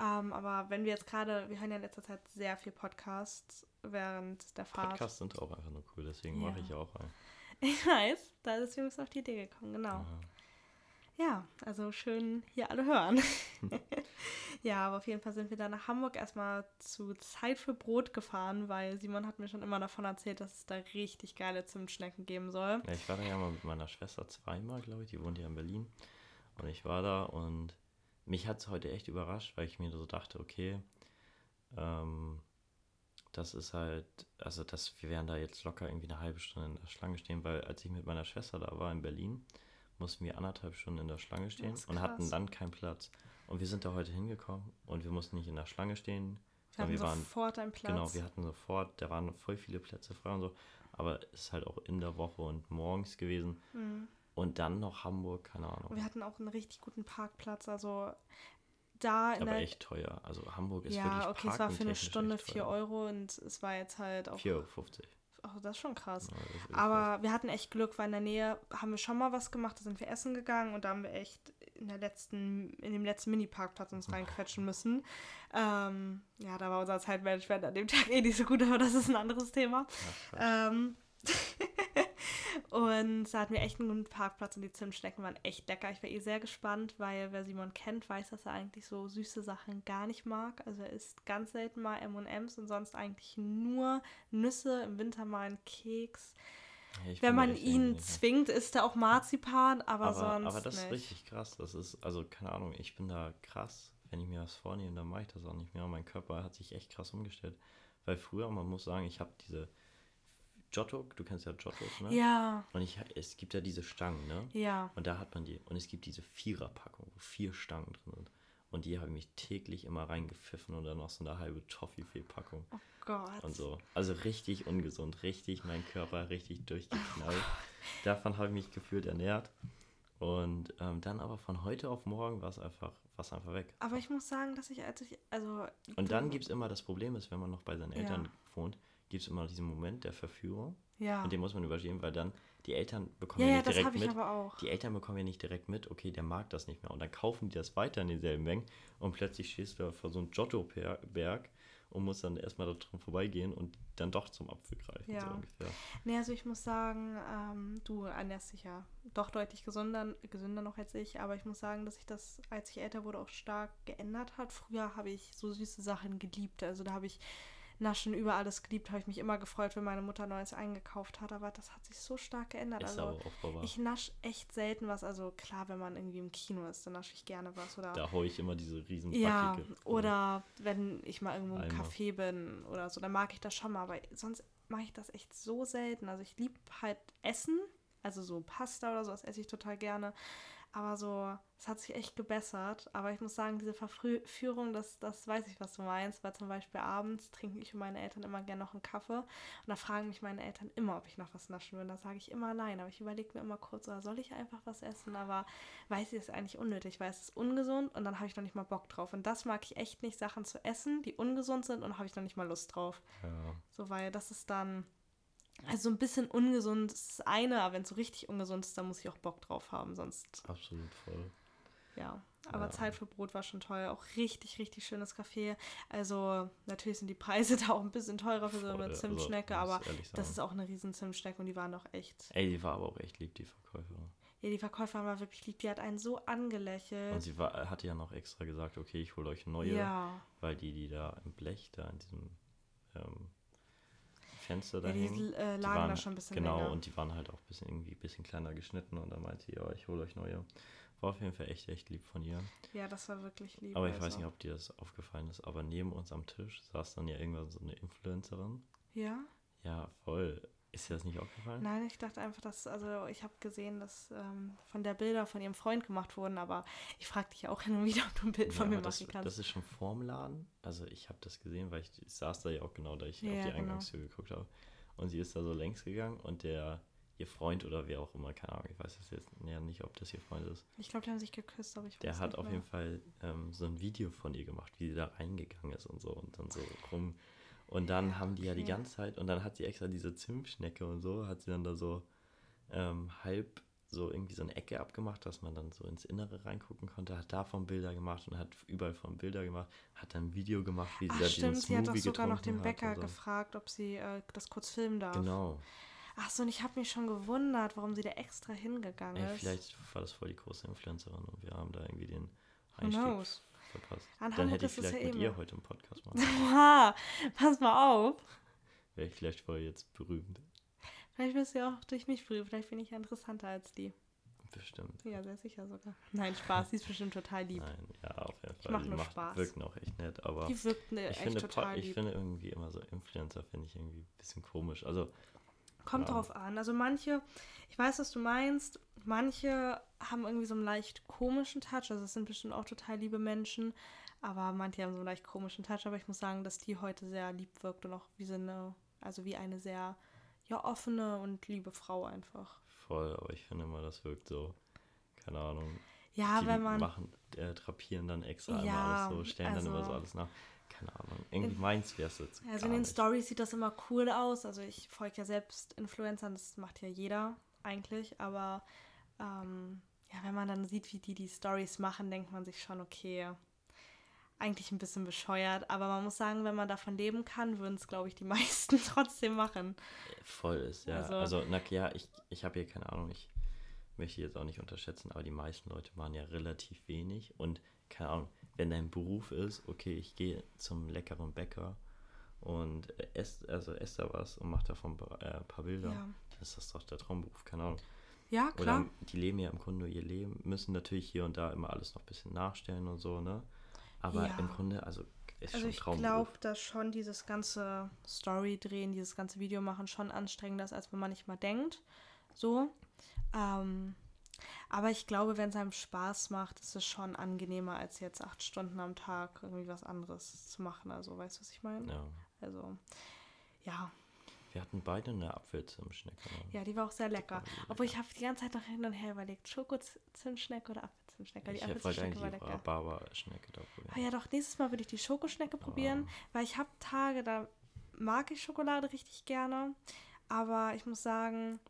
Ähm, aber wenn wir jetzt gerade, wir hören ja in letzter Zeit sehr viel Podcasts während der Fahrt. Podcasts sind auch einfach nur cool, deswegen Ja. mache ich auch einen. <laughs> Ich weiß, da ist übrigens auf die Idee gekommen, genau. Aha. Ja, also schön hier alle hören. <laughs> <laughs> ja, aber auf jeden Fall sind wir dann nach Hamburg erstmal zu Zeit für Brot gefahren, weil Simon hat mir schon immer davon erzählt, dass es da richtig geile Zimtschnecken geben soll. Ja, ich war da ja mal mit meiner Schwester zweimal, glaube ich. Die wohnt ja in Berlin. Und ich war da und mich hat es heute echt überrascht, weil ich mir so dachte, okay, ähm, das ist halt, also das, wir werden da jetzt locker irgendwie eine halbe Stunde in der Schlange stehen, weil als ich mit meiner Schwester da war in Berlin, mussten wir anderthalb Stunden in der Schlange stehen und hatten dann keinen Platz. Und wir sind da heute hingekommen und wir mussten nicht in der Schlange stehen. Wir hatten wir waren sofort einen Platz. Genau, wir hatten sofort, da waren voll viele Plätze frei und so, aber es ist halt auch in der Woche und morgens gewesen. Mhm. Und dann noch Hamburg, keine Und Ahnung. wir hatten auch einen richtig guten Parkplatz, also da in Aber echt teuer. Also Hamburg ist ja, wirklich okay, es war für eine Stunde echt 4 teuer. Euro und es war jetzt halt auch. 4,50 Euro. Oh, das ist schon krass. Ja, ist Aber wir hatten echt Glück, weil in der Nähe haben wir schon mal was gemacht, da sind wir essen gegangen und da haben wir echt in der letzten, in dem letzten Mini-Parkplatz uns reinquetschen müssen. Ähm, ja, da war unser Zeitmanagement an dem Tag eh nicht so gut, aber das ist ein anderes Thema. krass. Ja, krass. Ähm, und da hatten wir echt einen guten Parkplatz und die Zimtschnecken waren echt lecker. Ich war eh sehr gespannt, weil wer Simon kennt, weiß, dass er eigentlich so süße Sachen gar nicht mag. Also er isst ganz selten mal M&M's und sonst eigentlich nur Nüsse, im Winter mal einen Keks. Ich Wenn man ihn zwingt, isst er auch Marzipan, aber, aber, sonst aber das nicht. ist richtig krass. Das ist, also keine Ahnung, ich bin da krass. Wenn ich mir was vornehme, dann mache ich das auch nicht mehr. Und mein Körper hat sich echt krass umgestellt. Weil früher, man muss sagen, ich habe diese Giotto, du kennst ja Giottos, ne? Ja, Und ich, es gibt ja diese Stangen, ne? ja. Und da hat man die. Und es gibt diese Viererpackung, wo vier Stangen drin sind. Und die habe ich mich täglich immer reingepfiffen und dann noch so eine halbe Toffifee-Packung Oh Gott. und so. Also richtig ungesund, richtig mein Körper richtig durchgeknallt. <laughs> Davon habe ich mich gefühlt ernährt. Und ähm, dann aber von heute auf morgen war es einfach, war's einfach weg. Aber ich muss sagen, dass ich, als ich, also. Und dann gibt es immer das Problem, ist, wenn man noch bei seinen Eltern wohnt, gibt es immer diesen Moment der Verführung. Ja. Und den muss man überstehen, weil dann die Eltern bekommen Ja, ja, ja, nicht das direkt mit. Die Eltern bekommen ja nicht direkt mit, okay, der mag das nicht mehr. Und dann kaufen die das weiter in denselben Mengen und plötzlich stehst du vor so einem Giotto-Berg und musst dann erstmal da drum vorbeigehen und dann doch zum Apfel greifen, Ja. so ungefähr. Nee, also ich muss sagen, ähm, du ernährst dich ja doch deutlich gesünder, gesünder noch als ich, aber ich muss sagen, dass sich das, als ich älter wurde, auch stark geändert hat. Früher habe ich so süße Sachen geliebt, also da habe ich Naschen über alles geliebt, habe ich mich immer gefreut, wenn meine Mutter Neues eingekauft hat, aber das hat sich so stark geändert. Ist also ich nasche echt selten was, also klar, wenn man irgendwie im Kino ist, dann nasche ich gerne was oder Da hole ich immer diese riesen ja, oder wenn ich mal irgendwo im Eimer. Café bin oder so, dann mag ich das schon mal, aber sonst mache ich das echt so selten. Also ich liebe halt Essen, also so Pasta oder so, das esse ich total gerne. Aber so, es hat sich echt gebessert. Aber ich muss sagen, diese Verführung, das, das weiß ich, was du meinst, weil zum Beispiel abends trinke ich und meine Eltern immer gerne noch einen Kaffee. Und da fragen mich meine Eltern immer, ob ich noch was naschen will. Und da sage ich immer nein. Aber ich überlege mir immer kurz, oder soll ich einfach was essen? Aber weiß ich, ist eigentlich unnötig, weil es ist ungesund und dann habe ich noch nicht mal Bock drauf. Und das mag ich echt nicht, Sachen zu essen, die ungesund sind und habe ich noch nicht mal Lust drauf. Ja. So, weil das ist dann, also ein bisschen ungesund ist das eine, aber wenn es so richtig ungesund ist, dann muss ich auch Bock drauf haben, sonst, Absolut voll. ja. Aber Ja. Zeit für Brot war schon toll, auch richtig, richtig schönes Café. Also natürlich sind die Preise <laughs> da auch ein bisschen teurer für so eine also, Zimtschnecke, muss aber das ist auch eine riesen Zimtschnecke und die waren doch echt, Ey, die war aber auch echt lieb, die Verkäuferin. ja, die Verkäuferin war wirklich lieb, die hat einen so angelächelt. Und sie war, hatte ja noch extra gesagt, okay, ich hole euch neue, ja. weil die, die da im Blech, da in diesem ähm, Fenster da Ja, die äh, die lagen waren, da schon ein bisschen Genau, länger. und die waren halt auch ein bisschen irgendwie ein bisschen kleiner geschnitten und dann meinte sie, ja, ich hole euch neue. war auf jeden Fall echt, echt lieb von ihr. Ja, das war wirklich lieb. Aber ich also. weiß nicht, ob dir das aufgefallen ist, aber neben uns am Tisch saß dann ja irgendwann so eine Influencerin. Ja? Ja, voll. Ist dir das nicht aufgefallen? Nein, ich dachte einfach, dass, also ich habe gesehen, dass ähm, von der Bilder von ihrem Freund gemacht wurden, aber ich frage dich auch hin und wieder, ob du ein Bild von Ja, mir aber das, machen kannst. das ist schon vorm Laden. Also ich habe das gesehen, weil ich, ich saß da ja auch genau, da ich Ja, auf die genau. Eingangstür geguckt habe. Und sie ist da so längs gegangen und der, ihr Freund oder wer auch immer, keine Ahnung, ich weiß es jetzt ja nicht, ob das ihr Freund ist, ich glaube, die haben sich geküsst, aber ich weiß der hat auf mehr. jeden Fall ähm, so ein Video von ihr gemacht, wie sie da reingegangen ist und so und dann so rum. Und dann Ja, haben die ja die okay. ganze Zeit, und dann hat sie extra diese Zimtschnecke und so, hat sie dann da so ähm, halb so irgendwie so eine Ecke abgemacht, dass man dann so ins Innere reingucken konnte, hat davon Bilder gemacht und hat überall von Bilder gemacht, hat dann ein Video gemacht, wie sie Ach da diesen stimmt, sie hat doch Smoothie sogar noch den Bäcker so. gefragt, ob sie äh, das kurz filmen darf. Genau. Ach so, und ich habe mich schon gewundert, warum sie da extra hingegangen Ey, ist. vielleicht war das voll die große Influencerin und wir haben da irgendwie den Einstieg? Verpasst. An Dann hätte ich es ja vielleicht mit eben- ihr heute im Podcast <laughs> machen. Oha, pass mal auf. <laughs> Wäre ich vielleicht voll jetzt berühmt. Vielleicht bist du ja auch durch mich berühmt. Vielleicht bin ich ja interessanter als die. Bestimmt. Ja, sehr sicher sogar. Nein, Spaß. Die ist bestimmt total lieb. Nein, ja, auf jeden Ich Fall. mach die nur macht, Spaß. wirken auch echt nett, aber Die wirkt ne, ich, echt finde, total ich lieb. finde irgendwie immer so Influencer finde ich irgendwie ein bisschen komisch. Also, Kommt Ja. drauf an. Also manche, ich weiß, was du meinst, manche haben irgendwie so einen leicht komischen Touch. Also es sind bestimmt auch total liebe Menschen, aber manche haben so einen leicht komischen Touch. Aber ich muss sagen, dass die heute sehr lieb wirkt und auch wie so eine, also wie eine sehr ja, offene und liebe Frau einfach. voll, aber ich finde immer, das wirkt so, keine Ahnung. Ja, die wenn man. machen, äh, drapieren dann extra Ja, alles so, stellen dann immer so also- alles nach. Keine Ahnung. Irgendwie meins wäre es jetzt. Also in den nicht. Stories sieht das immer cool aus. Also ich folge ja selbst Influencern, das macht ja jeder eigentlich. Aber ähm, ja, wenn man dann sieht, wie die die Stories machen, denkt man sich schon, okay, eigentlich ein bisschen bescheuert. Aber man muss sagen, wenn man davon leben kann, würden es, glaube ich, die <laughs> meisten trotzdem machen. Voll ist, ja. Also- Also, na ja, ich, ich habe hier keine Ahnung, ich möchte jetzt auch nicht unterschätzen, aber die meisten Leute machen ja relativ wenig und keine Ahnung, wenn dein Beruf ist, okay, ich gehe zum leckeren Bäcker und esse, also esse da was und mache davon äh, ein paar Bilder, Ja. dann ist das doch der Traumberuf, keine Ahnung. Ja, klar. Oder die leben ja im Grunde nur ihr Leben, müssen natürlich hier und da immer alles noch ein bisschen nachstellen und so, ne? Aber Ja. im Grunde, also ist Also schon ich Traumberuf. glaube, dass schon dieses ganze Story drehen, dieses ganze Video machen schon anstrengender ist, als wenn man nicht mal denkt. So. Ähm, aber ich glaube, wenn es einem Spaß macht, ist es schon angenehmer, als jetzt acht Stunden am Tag irgendwie was anderes zu machen. Also, weißt du, was ich meine? Ja. Also, ja. Wir hatten beide eine Apfelzimtschnecke. ne? Ja, die war auch sehr lecker. Obwohl ich habe die ganze Zeit noch hin und her überlegt, Schokozimtschnecke oder Apfelzimtschnecke. Die Ich wollte Apfelzimtschnecke eigentlich war die lecker. Rhabarber-Schnecke da probieren. Ah ja, doch, nächstes Mal würde ich die Schokoschnecke probieren, weil ich habe Tage, da mag ich Schokolade richtig gerne, aber ich muss sagen,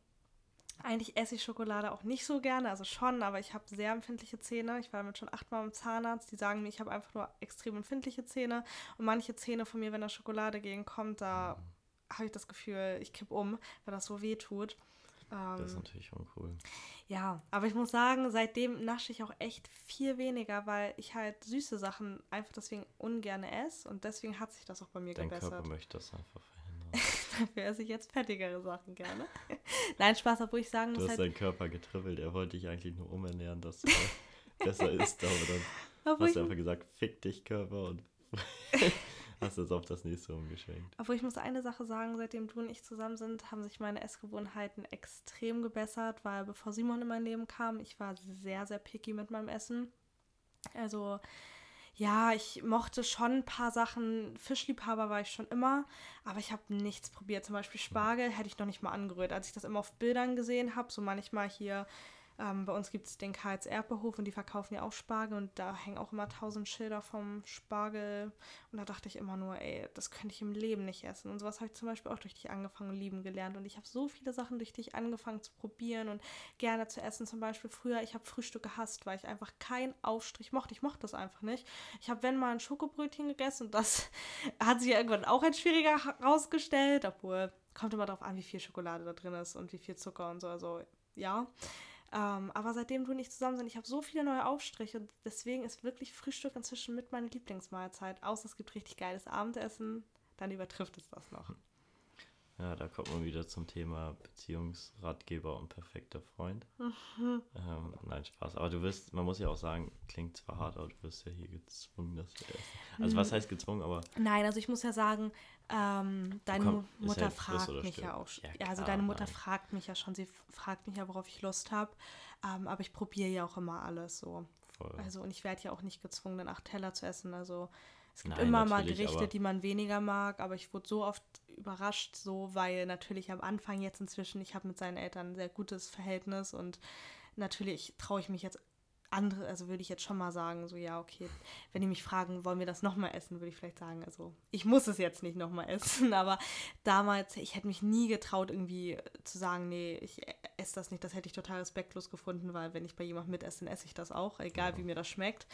eigentlich esse ich Schokolade auch nicht so gerne, also schon, aber ich habe sehr empfindliche Zähne. Ich war damit schon achtmal im Zahnarzt, die sagen mir, ich habe einfach nur extrem empfindliche Zähne und manche Zähne von mir, wenn da Schokolade gegen kommt, da habe ich das Gefühl, ich kipp um, weil das so weh tut. Das ist Ähm, natürlich uncool. ja, aber ich muss sagen, seitdem nasche ich auch echt viel weniger, weil ich halt süße Sachen einfach deswegen ungern esse und deswegen hat sich das auch bei mir Dein gebessert. Körper möchte das einfach verhindern. <laughs> Dafür esse ich jetzt fettigere Sachen gerne. Nein, Spaß, obwohl ich sagen Du muss hast halt, deinen Körper getribbelt. Er wollte dich eigentlich nur umernähren, dass du besser <laughs> isst. Aber dann obwohl hast du einfach gesagt, fick dich, Körper. Und <laughs> hast es auf das nächste umgeschwenkt. obwohl ich muss eine Sache sagen, seitdem du und ich zusammen sind, haben sich meine Essgewohnheiten extrem gebessert, weil bevor Simon in mein Leben kam, ich war sehr, sehr picky mit meinem Essen. Also ja, ich mochte schon ein paar Sachen. Fischliebhaber war ich schon immer, aber ich habe nichts probiert. Zum Beispiel Spargel hätte ich noch nicht mal angerührt. Als ich das immer auf Bildern gesehen habe, so manchmal hier, ähm, bei uns gibt es den Karls Erdbeerhof und die verkaufen ja auch Spargel und da hängen auch immer tausend Schilder vom Spargel. Und da dachte ich immer nur, ey, das könnte ich im Leben nicht essen. Und sowas habe ich zum Beispiel auch durch dich angefangen lieben gelernt. Und ich habe so viele Sachen durch dich angefangen zu probieren und gerne zu essen. Zum Beispiel früher, ich habe Frühstück gehasst, weil ich einfach keinen Aufstrich mochte. Ich mochte das einfach nicht. Ich habe, wenn mal ein Schokobrötchen gegessen und das <laughs> hat sich ja irgendwann auch als schwieriger herausgestellt, obwohl kommt immer darauf an, wie viel Schokolade da drin ist und wie viel Zucker und so. Also ja. Ähm, aber seitdem du nicht zusammen sind, ich habe so viele neue Aufstriche und deswegen ist wirklich Frühstück inzwischen mit meine Lieblingsmahlzeit. Außer es gibt richtig geiles Abendessen, dann übertrifft es das noch. Ja, da kommt man wieder zum Thema Beziehungsratgeber und perfekter Freund. Ähm, nein, Spaß. Aber du wirst, man muss ja auch sagen, klingt zwar hart, aber du wirst ja hier gezwungen, das zu essen. Also was heißt gezwungen, aber Nein, also ich muss ja sagen, ähm, deine Komm, Mutter Fluss fragt mich Stirb. ja auch. sch- Ja, also deine Mutter nein. fragt mich ja schon, sie fragt mich ja, worauf ich Lust habe. Ähm, aber ich probiere ja auch immer alles so. voll. Also und ich werde ja auch nicht gezwungen, dann acht Teller zu essen. Also es gibt Nein, immer mal Gerichte, die man weniger mag, aber ich wurde so oft überrascht, so weil natürlich am Anfang jetzt inzwischen, ich habe mit seinen Eltern ein sehr gutes Verhältnis und natürlich traue ich mich jetzt andere, also würde ich jetzt schon mal sagen, so ja, okay, wenn die mich fragen, wollen wir das nochmal essen, würde ich vielleicht sagen, also ich muss es jetzt nicht nochmal essen, <laughs> aber damals, ich hätte mich nie getraut, irgendwie zu sagen, nee, ich e- esse das nicht, das hätte ich total respektlos gefunden, weil wenn ich bei jemandem mitesse, dann esse ich das auch, egal wie mir das schmeckt.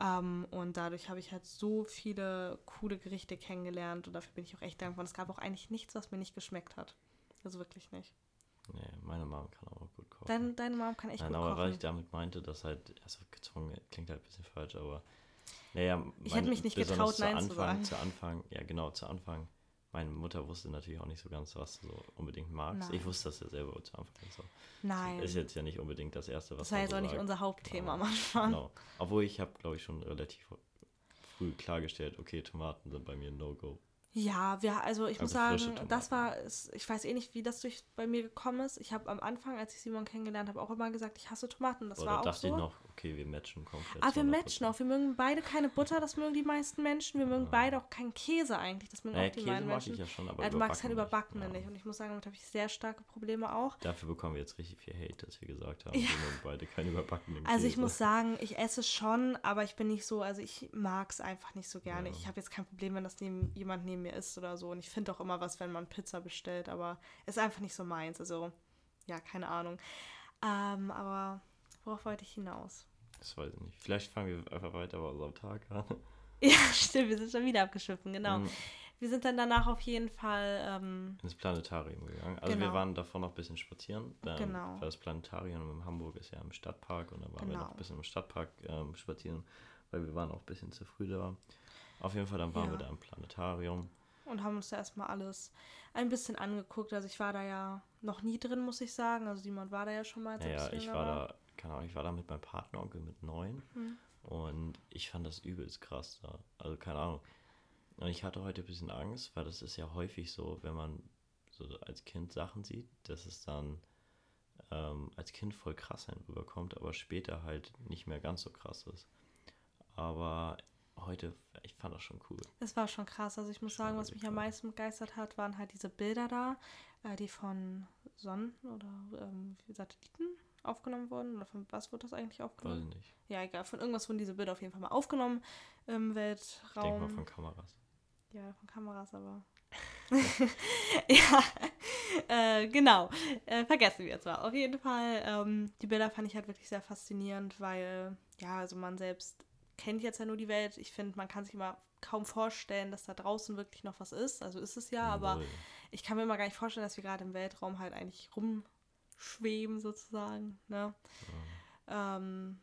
Ähm, und dadurch habe ich halt so viele coole Gerichte kennengelernt und dafür bin ich auch echt dankbar. Und es gab auch eigentlich nichts, was mir nicht geschmeckt hat. Also wirklich nicht. Nee, meine Mom kann auch gut kochen. Dein, deine Mom kann echt Nein, gut aber was ich kochen. damit meinte, dass halt, also gezwungen klingt halt ein bisschen falsch, aber naja, Ich hätte mich nicht getraut, Nein zu zu Anfang, sagen. Zu Anfang, ja genau, zu Anfang. Meine Mutter wusste natürlich auch nicht so ganz, was du so unbedingt magst. Nein. Ich wusste das ja selber zu Anfang. So. Nein, Ist jetzt ja nicht unbedingt das Erste, was das war jetzt so auch nicht sagt. unser Hauptthema Genau. am Anfang. Genau. Obwohl ich habe, glaube ich, schon relativ früh klargestellt, okay, Tomaten sind bei mir No-Go. Ja, wir, also ich muss Also frische sagen, das war, es- ich weiß eh nicht, wie das durch bei mir gekommen ist. Ich habe am Anfang, als ich Simon kennengelernt habe, auch immer gesagt, ich hasse Tomaten. Das Oder war auch dachte so. ich noch, okay, wir matchen komplett. Ah, zu wir 100%. matchen auch. Wir mögen beide keine Butter, das mögen die meisten Menschen. Wir mögen beide auch keinen Käse eigentlich, das mögen Naja, auch die Käse meisten mag Menschen. ich ja schon, aber ja, du magst halt überbacken Überbackene nicht. nicht. Und ich muss sagen, damit habe ich sehr starke Probleme auch. Dafür bekommen wir jetzt richtig viel Hate, dass wir gesagt haben, Ja. wir mögen beide keinen überbackenen Also ich Käse. muss sagen, ich esse schon, aber ich bin nicht so, also ich mag es einfach nicht so gerne. Ja. Ich habe jetzt kein Problem, wenn das neben, jemand neben mir isst oder so. Und ich finde auch immer was, wenn man Pizza bestellt, aber ist einfach nicht so meins. Also, ja, keine Ahnung. Ähm, aber worauf wollte ich hinaus? Das weiß ich nicht. Vielleicht fangen wir einfach weiter bei unserem Tag an. <laughs> Ja, stimmt, wir sind schon wieder abgeschwiffen, genau. Mhm. Wir sind dann danach auf jeden Fall, ähm, Ins Planetarium gegangen. Also wir Genau. waren davor noch ein bisschen spazieren. Ähm, Genau. Weil das Planetarium in Hamburg ist ja im Stadtpark und dann waren wir noch Genau. ein bisschen im Stadtpark ähm, spazieren, weil wir waren auch ein bisschen zu früh da. Auf jeden Fall, dann waren Ja. wir da im Planetarium. Und haben uns da erstmal alles ein bisschen angeguckt. Also ich war da ja noch nie drin, muss ich sagen. Also Simon war da ja schon mal. Naja, ich war da, keine Ahnung, ich war da mit meinem Partneronkel mit neun Hm. und ich fand das übelst krass da. Also keine Ahnung. Und ich hatte heute ein bisschen Angst, weil das ist ja häufig so, wenn man so als Kind Sachen sieht, dass es dann ähm, als Kind voll krass rüberkommt, aber später halt nicht mehr ganz so krass ist. Aber heute, ich fand das schon cool. Es war schon krass. Also ich muss sagen, was mich am meisten begeistert hat, waren halt diese Bilder da, äh, die von Sonnen oder ähm, Satelliten aufgenommen wurden. Oder von was wurde das eigentlich Weiß aufgenommen? ich nicht. Ja, egal. Von irgendwas wurden diese Bilder auf jeden Fall mal aufgenommen im Ich denke Weltraum. mal von Kameras. Ja, von Kameras, aber. <laughs> ja, äh, genau. Äh, vergessen wir jetzt mal. Auf jeden Fall, ähm, die Bilder fand ich halt wirklich sehr faszinierend, weil, ja, also man selbst kennt jetzt ja nur die Welt. Ich finde, man kann sich immer kaum vorstellen, dass da draußen wirklich noch was ist. Also ist es ja, aber Null. ich kann mir immer gar nicht vorstellen, dass wir gerade im Weltraum halt eigentlich rumschweben, sozusagen. Ne? Ähm,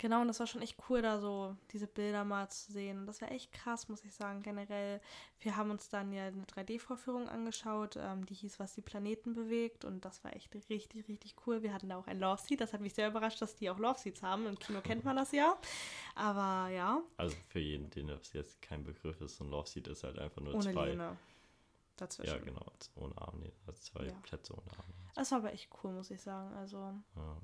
genau, und das war schon echt cool, da so diese Bilder mal zu sehen. Und das war echt krass, muss ich sagen, generell. Wir haben uns dann ja eine 3D-Vorführung angeschaut, ähm, die hieß, was die Planeten bewegt. Und das war echt richtig, richtig cool. Wir hatten da auch ein Love Seat. Das hat mich sehr überrascht, dass die auch Love Seats haben. Im Kino kennt man das ja. Aber ja, Also für jeden, den das jetzt kein Begriff ist, so ein Love Seat ist halt einfach nur ohne zwei. Lehne dazwischen. Ja, genau, ohne Arm, nee, also zwei Ja. Plätze ohne Arm. Das war aber echt cool, muss ich sagen. Also, Ja,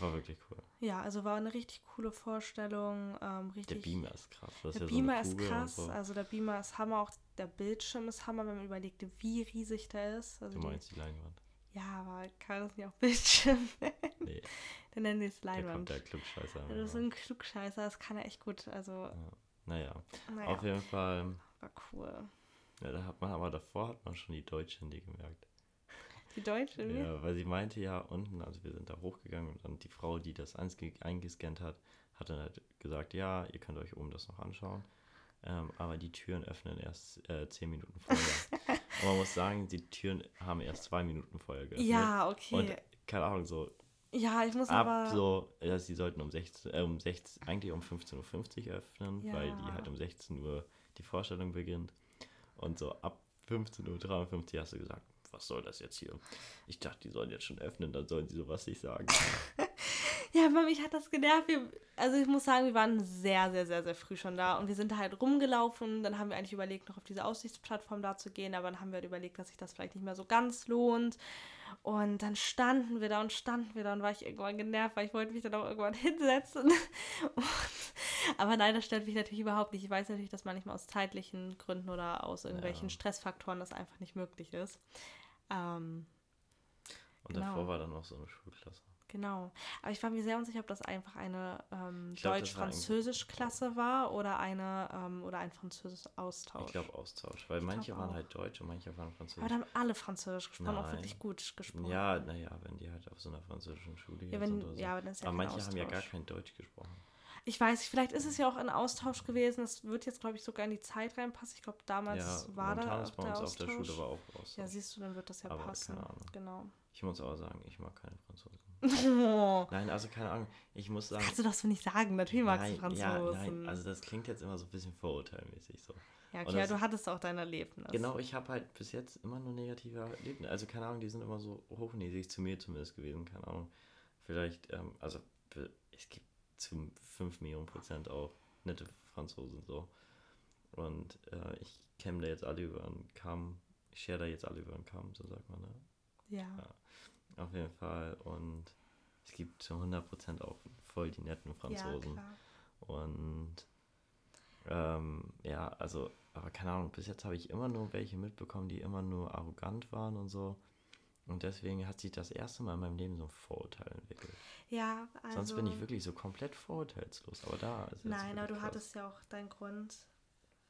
war wirklich cool. ja, also war eine richtig coole Vorstellung. Ähm, Der richtig, Beamer ist krass. Der ist ja Beamer so ist krass, so. also der Beamer ist Hammer, auch der Bildschirm ist Hammer, wenn man überlegt, wie riesig der ist. Also Du die, meinst die Leinwand? ja, aber kann das nicht auch Bildschirm? <laughs> Nee, Dann nennen sie es da kommt Leinwand. der Klugscheißer. Das ist so ein Klugscheißer, das kann er echt gut. Also, ja. Naja, naja, auf jeden Fall, war cool. ja, da hat man aber davor hat man schon die Deutschhände gemerkt. Die Deutsche? Ja, weil sie meinte ja unten, also wir sind da hochgegangen und dann die Frau, die das einge- eingescannt hat, hat dann halt gesagt, ja, ihr könnt euch oben das noch anschauen. Ähm, aber die Türen öffnen erst äh, zehn Minuten vorher. <laughs> und man muss sagen, die Türen haben erst zwei Minuten vorher geöffnet. Ja, okay. Und keine Ahnung, so ja, ich muss ab aber. so, ja, sie sollten um 16, äh, um 16, eigentlich um 15.50 Uhr öffnen, weil die Ja. halt um 16 Uhr die Vorstellung beginnt. Und so ab 15.53 Uhr hast du gesagt, was soll das jetzt hier? Ich dachte, die sollen jetzt schon öffnen, dann sollen sie sowas nicht sagen. <laughs> Ja, aber mich hat das genervt. Wir, also ich muss sagen, wir waren sehr, sehr, sehr, sehr früh schon da und wir sind halt rumgelaufen. Dann haben wir eigentlich überlegt, noch auf diese Aussichtsplattform da zu gehen, aber dann haben wir halt überlegt, dass sich das vielleicht nicht mehr so ganz lohnt. Und dann standen wir da und standen wir da und war ich irgendwann genervt, weil ich wollte mich dann auch irgendwann <laughs> hinsetzen. Und, aber nein, das stört mich natürlich überhaupt nicht. Ich weiß natürlich, dass manchmal aus zeitlichen Gründen oder aus irgendwelchen Ja. Stressfaktoren das einfach nicht möglich ist. Ähm, Und Genau. davor war dann noch so eine Schulklasse. Genau. Aber ich war mir sehr unsicher, ob das einfach eine ähm, Ich Deutsch-Französisch-Klasse war oder eine ähm, oder ein Französisch-Austausch. Ich glaube Austausch, weil manche waren auch. halt Deutsch und manche waren Aber Französisch. da haben alle Französisch gesprochen, auch Nein. wirklich gut gesprochen. Ja, naja, wenn die halt auf so einer französischen Schule Ja, wenn- sind oder so. ja, aber dann ja aber manche haben ja gar Austausch. kein Deutsch gesprochen. Ich weiß, vielleicht ist es ja auch ein Austausch gewesen. Das wird jetzt, glaube ich, sogar in die Zeit reinpassen. Ich glaube, damals ja, war da auch bei uns Austausch. auf der Schule war auch Austausch. ja, siehst du, dann wird das ja Aber passen. Genau. Ich muss aber sagen, ich mag keine Franzosen. Oh, Nein, also keine Ahnung. Ich muss sagen. kannst du das so nicht sagen? Natürlich magst nein, du Franzosen. Ja, nein, also das klingt jetzt immer so ein bisschen vorurteilmäßig so. ja, okay, das- du hattest auch dein Erlebnis. Genau, ich habe halt bis jetzt immer nur negative Erlebnisse. Also keine Ahnung, die sind immer so hochnäsig zu mir zumindest gewesen. Keine Ahnung. Vielleicht, ähm, also es gibt zu 5 Millionen Prozent auch nette Franzosen so. Und äh, ich kenne da jetzt alle über einen Kamm. Ich share da jetzt alle über einen Kamm, so sagt man, ne? Ja. Auf jeden Fall. Und es gibt zu 100% auch voll die netten Franzosen. Ja. Und ähm, ja, also, aber keine Ahnung, bis jetzt habe ich immer nur welche mitbekommen, die immer nur arrogant waren und so. Und deswegen hat sich das erste Mal in meinem Leben so ein Vorurteil entwickelt. Ja, also. Sonst bin ich wirklich so komplett vorurteilslos. Aber da ist jetzt Nein, aber du krass. hattest ja auch deinen Grund.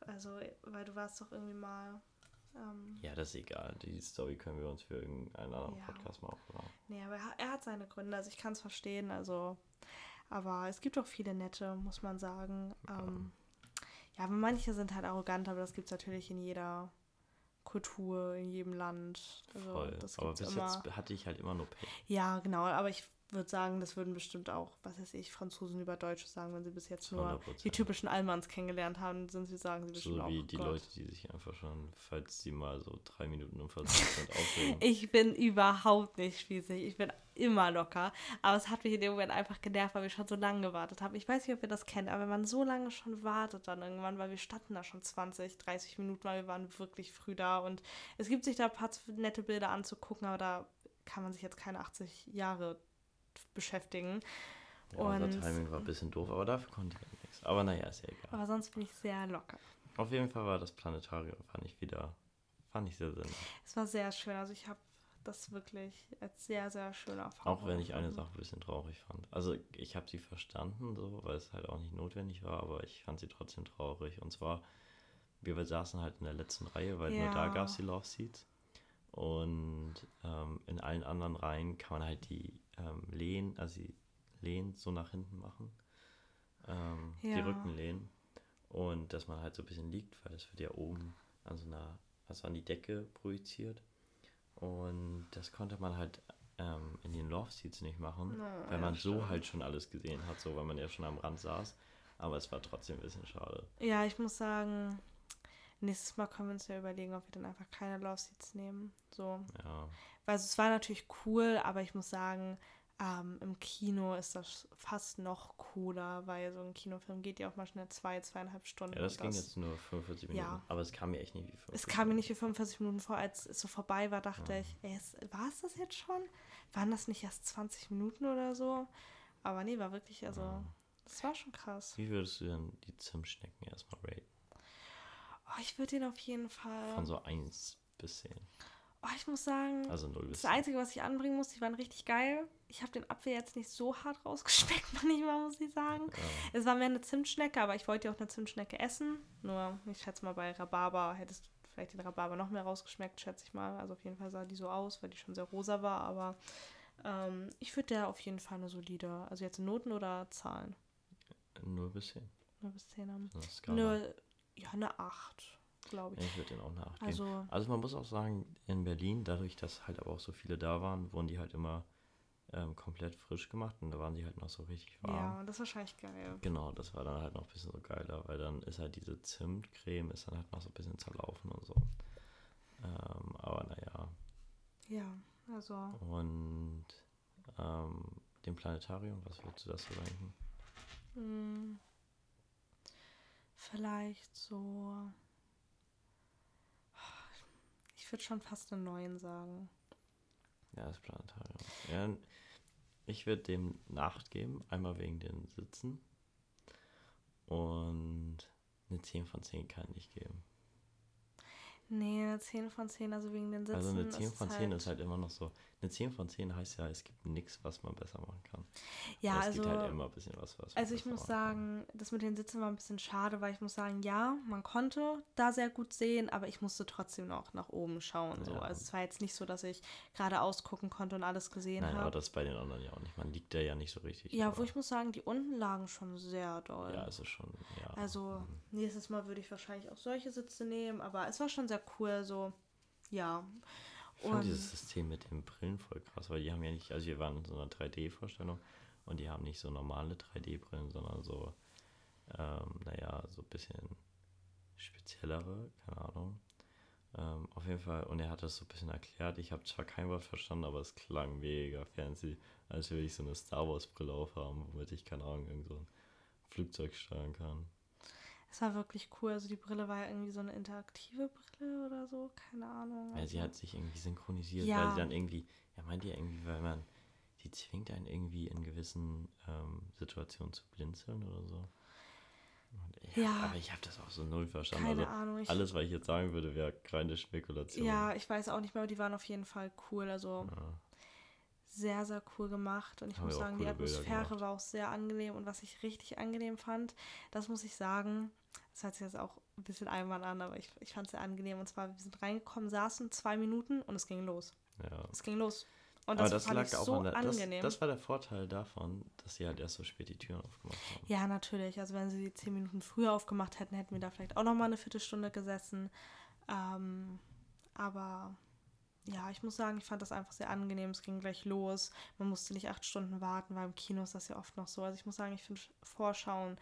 Also, weil du warst doch irgendwie mal. Ähm, Ja, das ist egal. Die Story können wir uns für irgendeinen anderen Ja. Podcast mal aufbewahren. nee, aber er, hat seine Gründe. Also, ich kann es verstehen. Also, aber es gibt auch viele nette, muss man sagen. Ähm, ja, aber manche sind halt arrogant, aber das gibt es natürlich in jeder Kultur, in jedem Land. Also, Voll. Aber bis immer. jetzt hatte ich halt immer nur Pech. Ja, genau. Aber ich würde sagen, das würden bestimmt auch, was weiß ich, Franzosen über Deutsche sagen, wenn sie bis jetzt nur 100%. die typischen Allmanns kennengelernt haben, sind sie sagen sie bestimmt So auch. wie die Gott. Leute, die sich einfach schon, falls sie mal so drei Minuten und 40 Prozent aufregen. <laughs> Ich bin überhaupt nicht spießig. Ich bin immer locker. Aber es hat mich in dem Moment einfach genervt, weil wir schon so lange gewartet haben. Ich weiß nicht, ob ihr das kennt, aber wenn man so lange schon wartet dann irgendwann, weil wir standen da schon 20, 30 Minuten, weil wir waren wirklich früh da. Und es gibt sich da ein paar nette Bilder anzugucken, aber da kann man sich jetzt keine 80 Jahre beschäftigen. Ja, unser Und- Timing war ein bisschen doof, aber dafür konnte ich halt nichts. Aber naja, ist ja egal. Aber sonst bin ich sehr locker. Auf jeden Fall war das Planetarium, fand ich wieder, fand ich sehr sinnig. Es war sehr schön. Also ich habe das wirklich als sehr, sehr schöne Erfahrung. Auch wenn ich eine. Sache ein bisschen traurig fand. Also ich habe sie verstanden, so, weil es halt auch nicht notwendig war, aber ich fand sie trotzdem traurig. Und zwar, wir saßen halt in der letzten Reihe, weil nur da Ja. gab es die Love Seats. Und ähm, in allen anderen Reihen kann man halt die ähm, Lehnen, also die Lehnen so nach hinten machen. Ähm, Die Ja. Rückenlehnen. Und dass man halt so ein bisschen liegt, weil das wird ja oben an so einer, also an die Decke projiziert. Und das konnte man halt ähm, in den Love Seats nicht machen, Oh, weil ja, man so stimmt. halt schon alles gesehen hat, so weil man ja schon am Rand saß. Aber es war trotzdem ein bisschen schade. Ja, ich muss sagen, nächstes Mal können wir uns ja überlegen, ob wir dann einfach keine Love Seats nehmen. So. Ja, Weil es war natürlich cool, aber ich muss sagen, ähm, im Kino ist das fast noch cooler, weil so ein Kinofilm geht ja auch mal schnell zwei, zweieinhalb Stunden. ja das ging jetzt nur 45 Minuten. Ja. Aber es kam mir echt nicht wie 45 Es kam mir nicht wie 45 Minuten vor, als es so vorbei war, dachte Ja. ich, ey, war es das jetzt schon? Waren das nicht erst 20 Minuten oder so? Aber nee, war wirklich, also, Ja. das war schon krass. Wie würdest du denn die Zimtschnecken erstmal raten? Oh, ich würde den auf jeden Fall. Von so 1 bis 10. Oh, ich muss sagen, Also 0 bis das Einzige, was ich anbringen muss, die waren richtig geil. Ich habe den Apfel jetzt nicht so hart rausgeschmeckt, <laughs> manchmal, muss ich sagen. 10. Ja. Es war mehr eine Zimtschnecke, aber ich wollte ja auch eine Zimtschnecke essen. Nur, ich schätze mal, bei Rhabarber hättest du vielleicht den Rhabarber noch mehr rausgeschmeckt, schätze ich mal. Also auf jeden Fall sah die so aus, weil die schon sehr rosa war. Aber ähm, ich würde der auf jeden Fall eine solide, also jetzt Noten oder Zahlen? 0 bis 10. Nur bis 10 haben. Ja, eine 8, glaube ich. Ich würde den auch nachgeben. Also, Also man muss auch sagen, in Berlin, dadurch, dass halt aber auch so viele da waren, wurden die halt immer ähm, komplett frisch gemacht und da waren die halt noch so richtig warm. ja, das ist wahrscheinlich geil. Genau, das war dann halt noch ein bisschen so geiler, weil dann ist halt diese Zimtcreme ist dann halt noch so ein bisschen zerlaufen und so. Ja, also. Und ähm, dem Planetarium, was würdest du das so denken? Vielleicht so. Ich würde schon fast einen neuen sagen. Ja, das Planetarium. Ja, ich würde dem Nacht geben, einmal wegen den Sitzen. Und eine 10 von 10 kann ich geben. Nee, eine 10 von 10, also wegen den Sitzen. Also eine 10 von 10 halt, ist halt immer noch so. Eine 10 von 10 heißt ja, es gibt nichts, was man besser machen kann. Ja, Aber es also. gibt halt immer ein bisschen was, was Also ich muss machen kann. sagen, das mit den Sitzen war ein bisschen schade, weil ich muss sagen, ja, man konnte da sehr gut sehen, aber ich musste trotzdem noch nach oben schauen. So. Ja. Also es war jetzt nicht so, dass ich geradeaus gucken konnte und alles gesehen Nein, aber habe. das bei den anderen ja auch nicht. Man liegt da ja nicht so richtig. Ja, aber- wo ich muss sagen, die unten lagen schon sehr doll. Ja, es ist schon, ja. Also mhm. nächstes Mal würde ich wahrscheinlich auch solche Sitze nehmen, aber es war schon sehr cool, so ja. Ich fand Und dieses System mit den Brillen voll krass, weil die haben ja nicht, also wir waren in so einer 3D-Vorstellung und die haben nicht so normale 3D-Brillen, sondern so, ähm, naja, so ein bisschen speziellere, keine Ahnung. Ähm, auf jeden Fall, und er hat das so ein bisschen erklärt. Ich habe zwar kein Wort verstanden, aber es klang mega fancy, als würde ich so eine Star Wars-Brille aufhaben, womit ich, keine Ahnung, irgend so ein Flugzeug steuern kann. Es war wirklich cool. Also die Brille war ja irgendwie so eine interaktive Brille oder so, keine Ahnung. Ja, sie also- hat sich irgendwie synchronisiert, Ja. weil sie dann irgendwie, er meinte ja irgendwie, weil man, die zwingt einen irgendwie in gewissen ähm, Situationen zu blinzeln oder so. Ich, Ja. Aber ich habe das auch so null verstanden. keine also Ahnung. Ich, alles, was ich jetzt sagen würde, wäre reine Spekulation. ja, ich weiß auch nicht mehr, aber die waren auf jeden Fall cool. Also Ja. Sehr, sehr cool gemacht. Und ich Haben muss sagen, die Atmosphäre war auch sehr angenehm. Und was ich richtig angenehm fand, das muss ich sagen, das hört sich jetzt auch ein bisschen albern an, aber ich, ich fand es sehr angenehm. Und zwar, wir sind reingekommen, saßen zwei Minuten und es ging los. ja. Es ging los. Und aber das, das fand lag ich auch so an der, das, angenehm. das war der Vorteil davon, dass sie halt erst so spät die Türen aufgemacht haben. Ja, natürlich. Also wenn sie die zehn Minuten früher aufgemacht hätten, hätten wir da vielleicht auch noch mal eine Viertelstunde gesessen. Ähm, aber ja, ich muss sagen, ich fand das einfach sehr angenehm. Es ging gleich los. Man musste nicht acht Stunden warten, weil im Kino ist das ja oft noch so. Also ich muss sagen, ich finde Vorschauen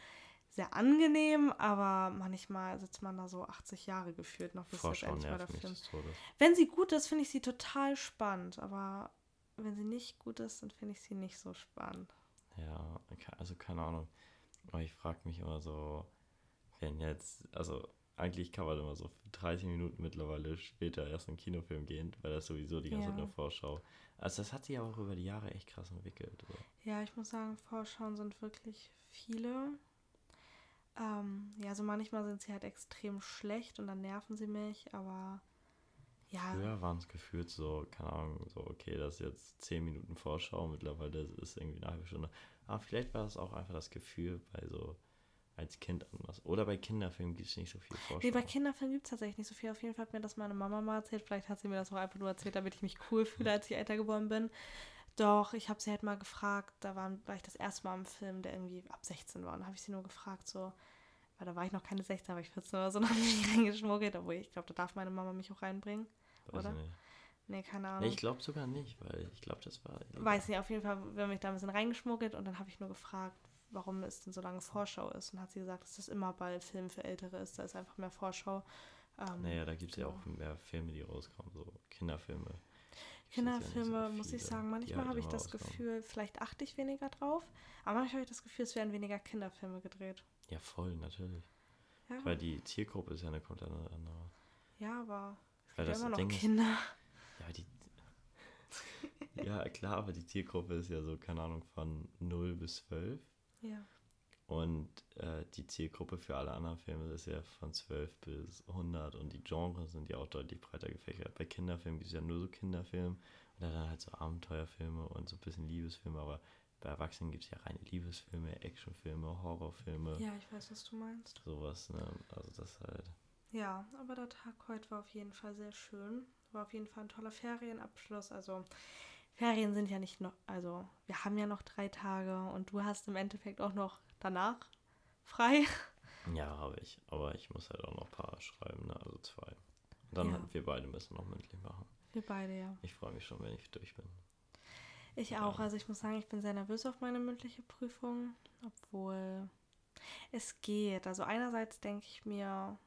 sehr angenehm, aber manchmal sitzt man da so 80 Jahre gefühlt noch, bis Vorschauen endlich mal der Film. Wenn sie gut ist, finde ich sie total spannend, aber wenn sie nicht gut ist, dann finde ich sie nicht so spannend. Ja, also keine Ahnung. Aber ich frage mich immer so, wenn jetzt, also eigentlich kann man immer so für 30 Minuten mittlerweile später erst in den Kinofilm gehen, weil das sowieso die ganze Zeit Ja. nur Vorschau. Also das hat sich aber auch über die Jahre echt krass entwickelt. So. Ja, ich muss sagen, Vorschauen sind wirklich viele. Ähm, ja, so manchmal sind sie halt extrem schlecht und dann nerven sie mich, aber ja, Früher waren es gefühlt so, keine Ahnung, so okay, das ist jetzt 10 Minuten Vorschau, mittlerweile ist es irgendwie eine halbe Stunde. Aber vielleicht war das auch einfach das Gefühl bei so als Kind anders. Oder bei Kinderfilmen gibt es nicht so viel Vorschau. nee, bei Kinderfilmen gibt es tatsächlich nicht so viel. Auf jeden Fall hat mir das meine Mama mal erzählt. Vielleicht hat sie mir das auch einfach nur erzählt, damit ich mich cool fühle, als ich älter geworden bin. Doch, ich habe sie halt mal gefragt, da war, war ich das erste Mal im Film, der irgendwie ab 16 war. Und habe ich sie nur gefragt, so, weil da war ich noch keine 16, aber ich 14 oder so, <laughs> noch nicht reingeschmuggelt, obwohl ich glaube, da darf meine Mama mich auch reinbringen. Weiß oder? nicht. Nee, keine Ahnung. Nee, ich glaube sogar nicht, weil ich glaube, das war. Weiß nicht, auf jeden Fall, wir haben mich da ein bisschen reingeschmuggelt und dann habe ich nur gefragt, warum es denn so lange Vorschau ist. Und hat sie gesagt, dass das immer bei Filmen für Ältere ist, da ist einfach mehr Vorschau. Ähm, Naja, da gibt es ja genau. auch mehr Filme, die rauskommen, so Kinderfilme. Kinderfilme, ja so muss ich sagen, manchmal halt habe ich das rauskommen. Gefühl, vielleicht achte ich weniger drauf, aber manchmal habe ich das Gefühl, es werden weniger Kinderfilme gedreht. Ja, voll, natürlich. Ja, Weil die Zielgruppe ist ja eine komplett andere. ja aber es Weil gibt ja das immer noch Ding ist- Kinder. Ja, die. <laughs> ja, klar, aber die Zielgruppe ist ja so, keine Ahnung, von 0 bis 12. Ja. Und äh, die Zielgruppe für alle anderen Filme ist ja von 12 bis 100 und die Genres sind ja auch deutlich breiter gefächert. Bei Kinderfilmen gibt es ja nur so Kinderfilme und dann halt so Abenteuerfilme und so ein bisschen Liebesfilme, aber bei Erwachsenen gibt es ja reine Liebesfilme, Actionfilme, Horrorfilme, ja, ich weiß, was du meinst. sowas, ne? Also das halt. Ja, aber der Tag heute war auf jeden Fall sehr schön. War auf jeden Fall ein toller Ferienabschluss. Also Ferien sind ja nicht noch, also wir haben ja noch drei Tage und du hast im Endeffekt auch noch danach frei. Ja, habe ich. Aber ich muss halt auch noch ein paar schreiben, ne? Also zwei. Und dann Ja. halt wir beide müssen noch mündlich machen. Wir beide, ja. Ich freue mich schon, wenn ich durch bin. Ich Ja. auch. Also ich muss sagen, ich bin sehr nervös auf meine mündliche Prüfung, obwohl es geht. Also einerseits denke ich mir,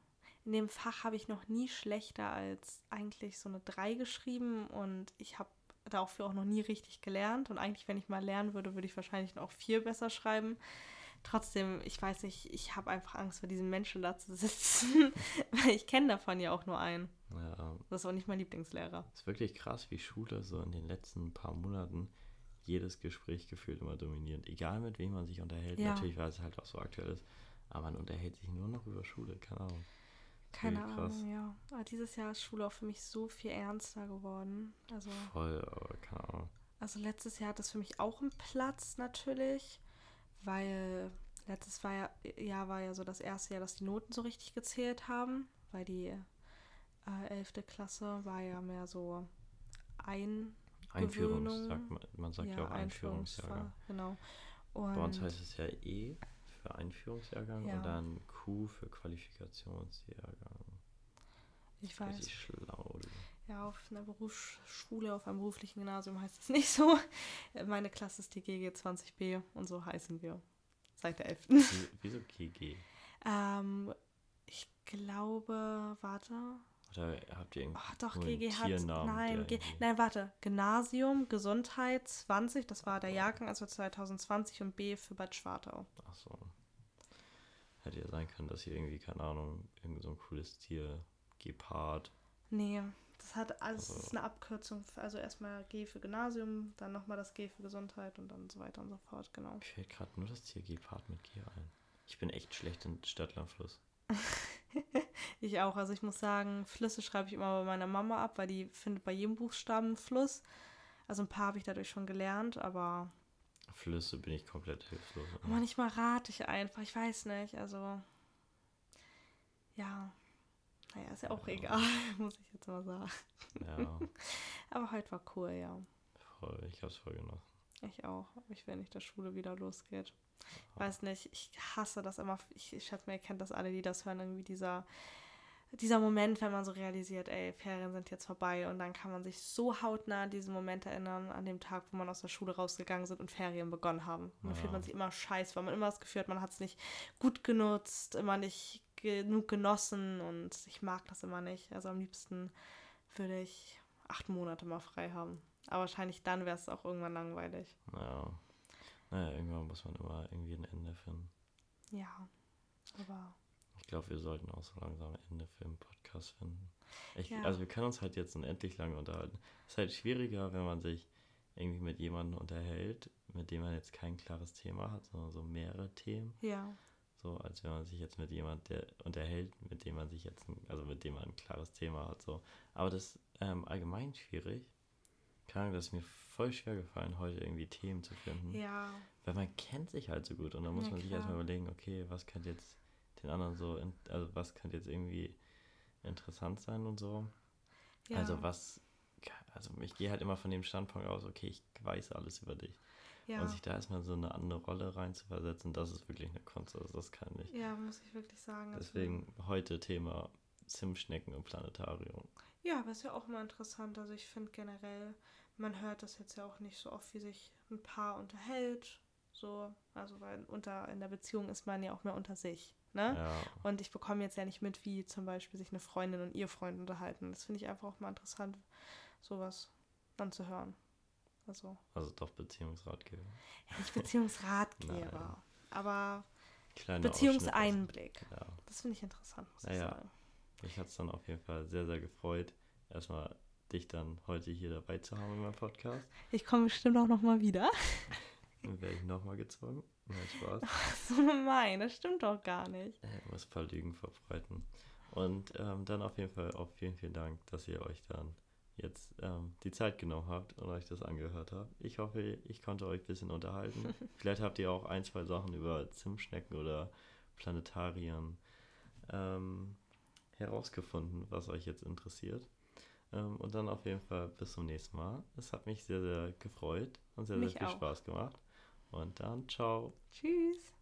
in dem Fach habe ich noch nie schlechter als eigentlich so eine 3 geschrieben und ich habe dafür auch noch nie richtig gelernt. Und eigentlich, wenn ich mal lernen würde, würde ich wahrscheinlich noch viel besser schreiben. Trotzdem, ich weiß nicht, ich habe einfach Angst vor diesen Menschen da zu sitzen, <laughs> weil ich kenne davon ja auch nur einen. Ja, Das ist auch nicht mein Lieblingslehrer. ist wirklich krass, wie Schule so in den letzten paar Monaten jedes Gespräch gefühlt immer dominiert. Egal mit wem man sich unterhält. Ja. Natürlich, weil es halt auch so aktuell ist. Aber man unterhält sich nur noch über Schule, keine Ahnung. Keine. Ahnung, ja. Aber dieses Jahr ist Schule auch für mich so viel ernster geworden. Also, Voll, aber keine Ahnung. also letztes Jahr hat das für mich auch einen Platz natürlich, weil letztes war ja, Jahr war ja so das erste Jahr, dass die Noten so richtig gezählt haben, weil die äh, 11. Klasse war ja mehr so ein Einführungs, sagt man, man sagt ja, auch Einführungsjahrgang. Einführungsjahr, Genau. Bei uns Und heißt es ja E für Einführungsjahrgang Ja. und dann Q für Qualifikationsjahrgang. ich weiß, Richtig schlau. ja, auf einer Berufsschule, auf einem beruflichen Gymnasium heißt es <laughs> nicht so. Meine Klasse ist die GG 20b und so heißen wir seit der 11. Wie- Wieso GG? ähm, ich glaube, warte. Oder habt ihr irgendwie Ach doch, GG hat. Nein, G, nein, warte. Gymnasium, Gesundheit 20, das war der Jahrgang, also 2020 und B für Bad Schwartau. Ach so. Hätte ja sein können, dass hier irgendwie, keine Ahnung, irgend so ein cooles Tier, Gepard. Nee, das hat alles Also- das ist eine Abkürzung. Für, also erstmal G für Gymnasium, dann nochmal das G für Gesundheit und dann so weiter und so fort, genau. Mir fällt gerade nur das Tier Gepard mit G ein. Ich bin echt schlecht in Stadtlandfluss. <laughs> Ich auch. Also ich muss sagen, Flüsse schreibe ich immer bei meiner Mama ab, weil die findet bei jedem Buchstaben einen Fluss. Also ein paar habe ich dadurch schon gelernt, aber Flüsse bin ich komplett hilflos. manchmal rate ich einfach. Ich weiß nicht. Also ja. Naja, ist ja auch Ja. egal, <laughs> muss ich jetzt mal sagen. Ja, <laughs> Aber heute war cool, ja. voll. Ich hab's voll genossen. Ich auch. Ich will nicht, dass Schule wieder losgeht. Weiß nicht, ich hasse das immer. Ich, ich schätze mir, ihr kennt das alle, die das hören, irgendwie dieser, dieser Moment, wenn man so realisiert, ey, Ferien sind jetzt vorbei und dann kann man sich so hautnah an diesen Moment erinnern, an dem Tag, wo man aus der Schule rausgegangen sind und Ferien begonnen haben. Und dann Ja. fühlt man sich immer scheiße, weil man immer das Gefühl hat, man hat es nicht gut genutzt, immer nicht genug genossen und ich mag das immer nicht. Also am liebsten würde ich acht Monate mal frei haben. Aber wahrscheinlich dann wäre es auch irgendwann langweilig. Ja. Naja, irgendwann muss man immer irgendwie ein Ende finden. Ja, aber Ich glaube, wir sollten auch so langsam ein Ende für den Podcast finden. Ich, Ja. Also wir können uns halt jetzt unendlich lange unterhalten. Es ist halt schwieriger, wenn man sich irgendwie mit jemandem unterhält, mit dem man jetzt kein klares Thema hat, sondern so mehrere Themen. ja, So, als wenn man sich jetzt mit jemand der unterhält, mit dem man sich jetzt, ein, also mit dem man ein klares Thema hat. So. Aber das ist ähm, allgemein schwierig. Keine Ahnung, das ist mir voll schwer gefallen, heute irgendwie Themen zu finden. ja, Weil man kennt sich halt so gut und dann muss Ja, man sich klar. erstmal überlegen, okay, was könnte jetzt den anderen so, in, also was könnte jetzt irgendwie interessant sein und so. ja. Also was, also ich gehe halt immer von dem Standpunkt aus, okay, ich weiß alles über dich. ja. Und sich da erstmal so eine andere Rolle rein zu versetzen, das ist wirklich eine Kunst, also das kann ich. ja, muss ich wirklich sagen. also- Deswegen heute Thema Zimtschnecken und Planetarium. Ja, aber ist ja auch immer interessant. Also ich finde generell, man hört das jetzt ja auch nicht so oft, wie sich ein Paar unterhält. So, also weil unter in der Beziehung ist man ja auch mehr unter sich. Ne? Ja, Und ich bekomme jetzt ja nicht mit, wie zum Beispiel sich eine Freundin und ihr Freund unterhalten. Das finde ich einfach auch mal interessant, sowas dann zu hören. Also, also doch Beziehungsratgeber. ja, nicht Beziehungsratgeber, <laughs> aber Kleiner Beziehungseinblick. Ja. Das finde ich interessant, muss ich Naja. sagen. Mich hat es dann auf jeden Fall sehr, sehr gefreut, erstmal dich dann heute hier dabei zu haben in meinem Podcast. Ich komme bestimmt auch nochmal wieder. <laughs> Dann werde ich nochmal gezwungen. Nein, Spaß. <laughs> So gemein, das stimmt doch gar nicht. Ich muss ein paar Lügen verbreiten. Und ähm, dann auf jeden Fall auch vielen, vielen Dank, dass ihr euch dann jetzt ähm, die Zeit genommen habt und euch das angehört habt. Ich hoffe, ich konnte euch ein bisschen unterhalten. <laughs> Vielleicht habt ihr auch ein, zwei Sachen über Zimtschnecken oder Planetarien ähm, herausgefunden, was euch jetzt interessiert. Ähm, und dann auf jeden Fall bis zum nächsten Mal. Es hat mich sehr, sehr gefreut und sehr, Mich sehr viel auch. Spaß gemacht. Und dann ciao. Tschüss.